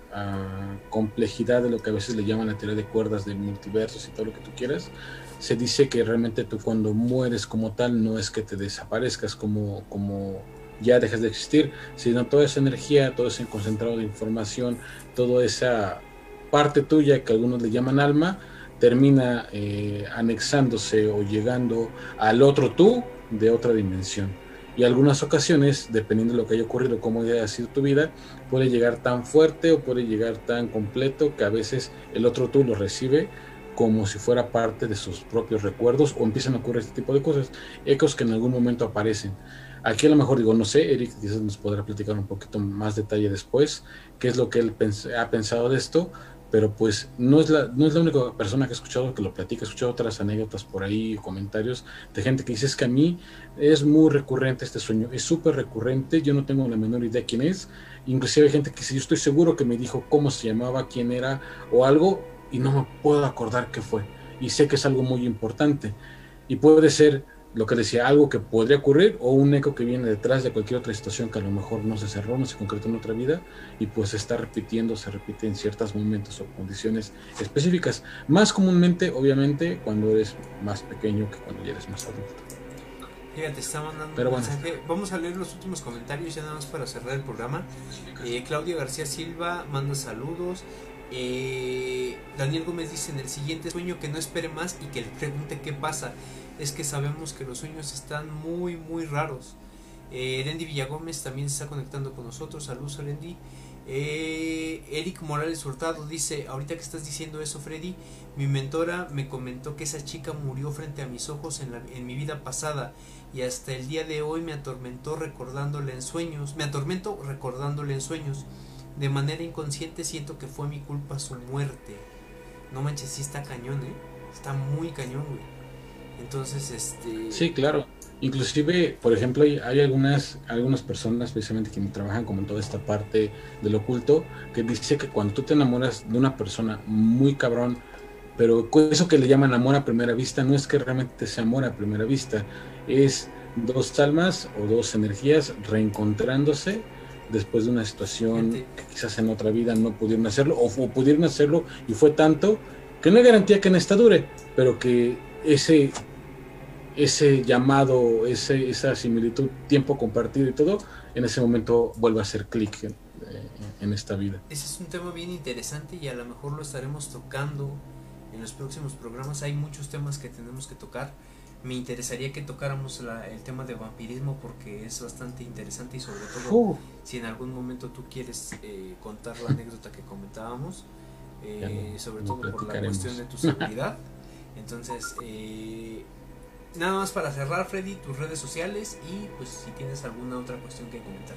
complejidad de lo que a veces le llaman la teoría de cuerdas de multiversos y todo lo que tú quieras, se dice que realmente tú cuando mueres como tal no es que te desaparezcas como, como ya dejas de existir, sino toda esa energía, todo ese concentrado de información, toda esa parte tuya que algunos le llaman alma, termina eh, anexándose o llegando al otro tú de otra dimensión y algunas ocasiones, dependiendo de lo que haya ocurrido, cómo haya sido tu vida, puede llegar tan fuerte o puede llegar tan completo que a veces el otro tú lo recibe como si fuera parte de sus propios recuerdos o empiezan a ocurrir este tipo de cosas, ecos que en algún momento aparecen. Aquí a lo mejor digo, no sé, Eric quizás nos podrá platicar un poquito más detalle después, qué es lo que él ha pensado de esto, pero pues no es la, no es la única persona que he escuchado que lo platica, he escuchado otras anécdotas por ahí, comentarios de gente que dice es que a mí es muy recurrente este sueño, es súper recurrente, yo no tengo la menor idea quién es, inclusive hay gente que si yo estoy seguro que me dijo cómo se llamaba, quién era o algo y no me puedo acordar qué fue y sé que es algo muy importante. Y puede ser lo que decía, algo que podría ocurrir o un eco que viene detrás de cualquier otra situación que a lo mejor no se cerró, no se concretó en otra vida y pues se está repitiendo, se repite en ciertos momentos o condiciones específicas. Más comúnmente, obviamente, cuando eres más pequeño que cuando ya eres más adulto. Fíjate, está mandando un mensaje. Vamos a leer los últimos comentarios ya nada más para cerrar el programa. Eh, Claudia García Silva manda saludos. Eh, Daniel Gómez dice en el siguiente sueño que no espere más y que le pregunte qué pasa es que sabemos que los sueños están muy, muy raros. Eh, Erendi Villagómez también se está conectando con nosotros. Saludos, Erendi. Eh, Eric Morales Hurtado dice, ahorita que estás diciendo eso, Freddy, mi mentora me comentó que esa chica murió frente a mis ojos en, la, en mi vida pasada y hasta el día de hoy me atormentó recordándole en sueños, me atormento recordándole en sueños. De manera inconsciente siento que fue mi culpa su muerte. No manches, sí está cañón, ¿eh? Está muy cañón, güey. Entonces, este... Sí, claro. Inclusive, por ejemplo, hay, algunas, algunas personas, precisamente que trabajan como en toda esta parte del oculto, que dice que cuando tú te enamoras de una persona muy cabrón, pero eso que le llaman amor a primera vista no es que realmente sea amor a primera vista, es dos almas o dos energías reencontrándose después de una situación que quizás en otra vida no pudieron hacerlo o, o, pudieron hacerlo y fue tanto que no hay garantía que en esta dure, pero que ese ese llamado, ese, esa similitud, tiempo compartido y todo, en ese momento vuelve a hacer clic en, en, esta vida. Ese es un tema bien interesante y a lo mejor lo estaremos tocando en los próximos programas. Hay muchos temas que tenemos que tocar. Me interesaría que tocáramos la, el tema de vampirismo porque es bastante interesante y sobre todo uh. si en algún momento tú quieres eh, contar la anécdota que comentábamos, eh, no, sobre todo por la cuestión de tu seguridad. Entonces, eh, nada más para cerrar, Freddy, tus redes sociales y pues si tienes alguna otra cuestión que comentar.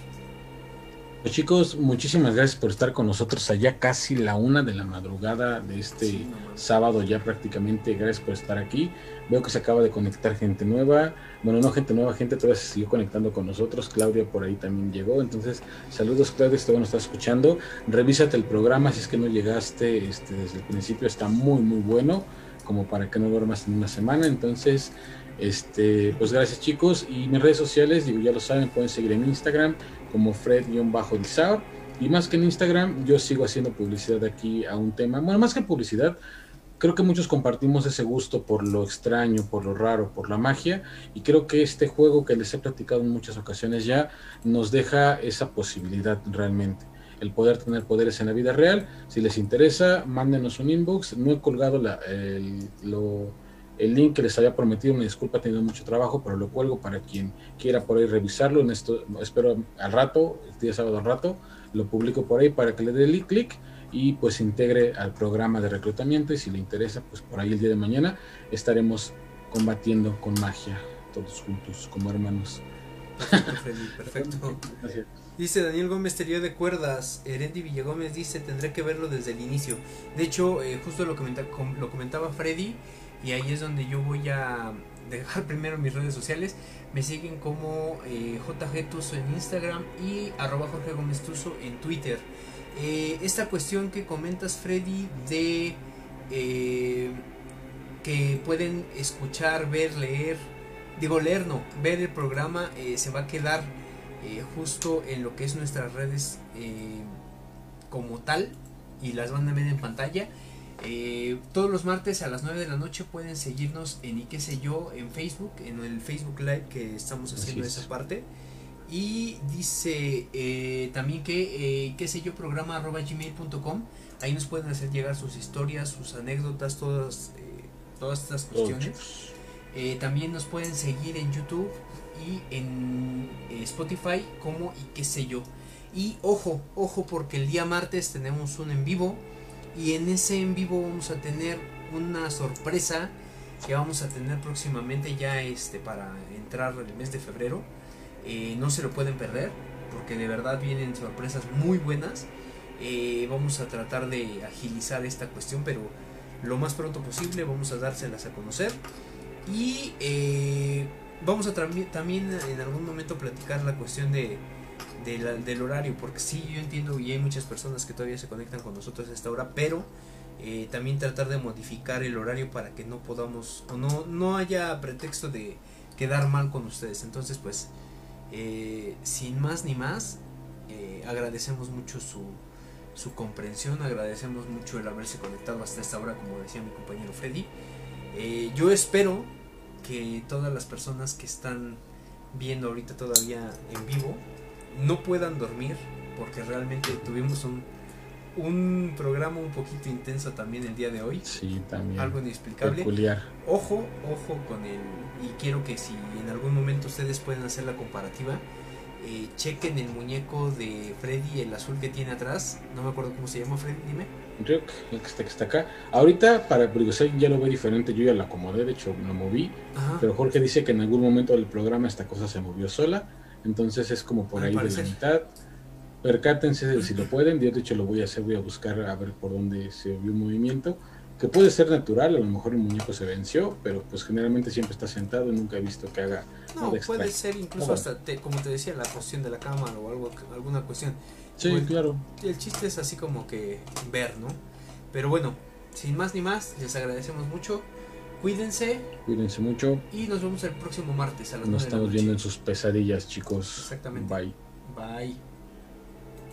Pues chicos, muchísimas gracias por estar con nosotros allá casi la una de la madrugada de este sí, no sábado ya prácticamente. Gracias por estar aquí. Veo que se acaba de conectar gente nueva. Bueno, no gente nueva, gente todavía se siguió conectando con nosotros. Claudia por ahí también llegó. Entonces, saludos Claudia, este bueno está escuchando. Revísate el programa si es que no llegaste este, desde el principio. Está muy, muy bueno como para que no duermas en una semana. Entonces, este, pues gracias chicos. Y mis redes sociales, digo, ya lo saben, pueden seguir en Instagram como Fred-Dizao. Y más que en Instagram, yo sigo haciendo publicidad aquí a un tema. Bueno, más que publicidad, creo que muchos compartimos ese gusto por lo extraño, por lo raro, por la magia. Y creo que este juego que les he platicado en muchas ocasiones ya nos deja esa posibilidad realmente. El poder tener poderes en la vida real. Si les interesa, mándenos un inbox. No he colgado la, el, lo, el link que les había prometido, me disculpa, he tenido mucho trabajo, pero lo cuelgo para quien quiera por ahí revisarlo. En esto, espero al rato, el día sábado al rato, lo publico por ahí para que le dé clic y pues integre al programa de reclutamiento. Y si le interesa, pues por ahí el día de mañana estaremos combatiendo con magia, todos juntos, como hermanos. Perfecto, perfecto. Dice Daniel Gómez Tería de Cuerdas, Erendi Villagómez dice, tendré que verlo desde el inicio. De hecho, eh, justo lo, comenta, lo comentaba Freddy, y ahí es donde yo voy a dejar primero mis redes sociales. Me siguen como eh, JG Tuso en Instagram y arroba Jorge Gómez Tuso en Twitter. Eh, esta cuestión que comentas, Freddy, de eh, que pueden escuchar, ver, leer, digo leer no, ver el programa, eh, se va a quedar justo en lo que es nuestras redes como tal y las van a ver en pantalla. Eh, todos los martes a las 9 de la noche pueden seguirnos en y qué sé yo en Facebook, en el Facebook Live que estamos haciendo esa parte. Y dice eh, también que, eh, qué sé yo, programa arroba gmail.com. Ahí nos pueden hacer llegar sus historias, sus anécdotas, todas, eh, todas estas cuestiones. también nos pueden seguir en YouTube y en Spotify como y qué sé yo. Y ojo, ojo porque el día martes tenemos un en vivo y en ese en vivo vamos a tener una sorpresa que vamos a tener próximamente ya este para entrar el mes de febrero. Eh, no se lo pueden perder porque de verdad vienen sorpresas muy buenas. Eh, vamos a tratar de agilizar esta cuestión, pero lo más pronto posible vamos a dárselas a conocer. Y eh, vamos a también en algún momento platicar la cuestión de, del horario, porque sí, yo entiendo y hay muchas personas que todavía se conectan con nosotros a esta hora, pero eh, también tratar de modificar el horario para que no podamos, o no, no haya pretexto de quedar mal con ustedes. Entonces, pues, eh, sin más ni más, eh, agradecemos mucho su, su comprensión, agradecemos mucho el haberse conectado hasta esta hora, como decía mi compañero Freddy. Yo espero que todas las personas que están viendo ahorita todavía en vivo no puedan dormir porque realmente tuvimos un, un programa un poquito intenso también el día de hoy. Sí, también. Algo inexplicable. Peculiar. Ojo, ojo con el... Y quiero que si en algún momento ustedes pueden hacer la comparativa, eh, chequen el muñeco de Freddy, el azul que tiene atrás. No me acuerdo cómo se llama Freddy, dime. Creo que está, que está acá. Ahorita, para Brigosel ya lo ve diferente, yo ya lo acomodé, de hecho lo moví. Ajá. Pero Jorge dice que en algún momento del programa esta cosa se movió sola. Entonces es como por ahí parecer. de la mitad. Percátense de si lo pueden. Yo de hecho lo voy a hacer, voy a buscar a ver por dónde se vio un movimiento. Que puede ser natural, a lo mejor el muñeco se venció, pero pues generalmente siempre está sentado y nunca he visto que haga No, puede ser incluso hasta, te- como te decía, la cuestión de la cámara o algo, alguna cuestión. Sí, Bueno, claro. El chiste es así como que ver, ¿no? Pero bueno, sin más ni más, les agradecemos mucho. Cuídense Cuídense mucho. y nos vemos el próximo martes a las Nos 9 de la estamos noche. viendo en sus pesadillas, chicos. Exactamente. Bye. Bye.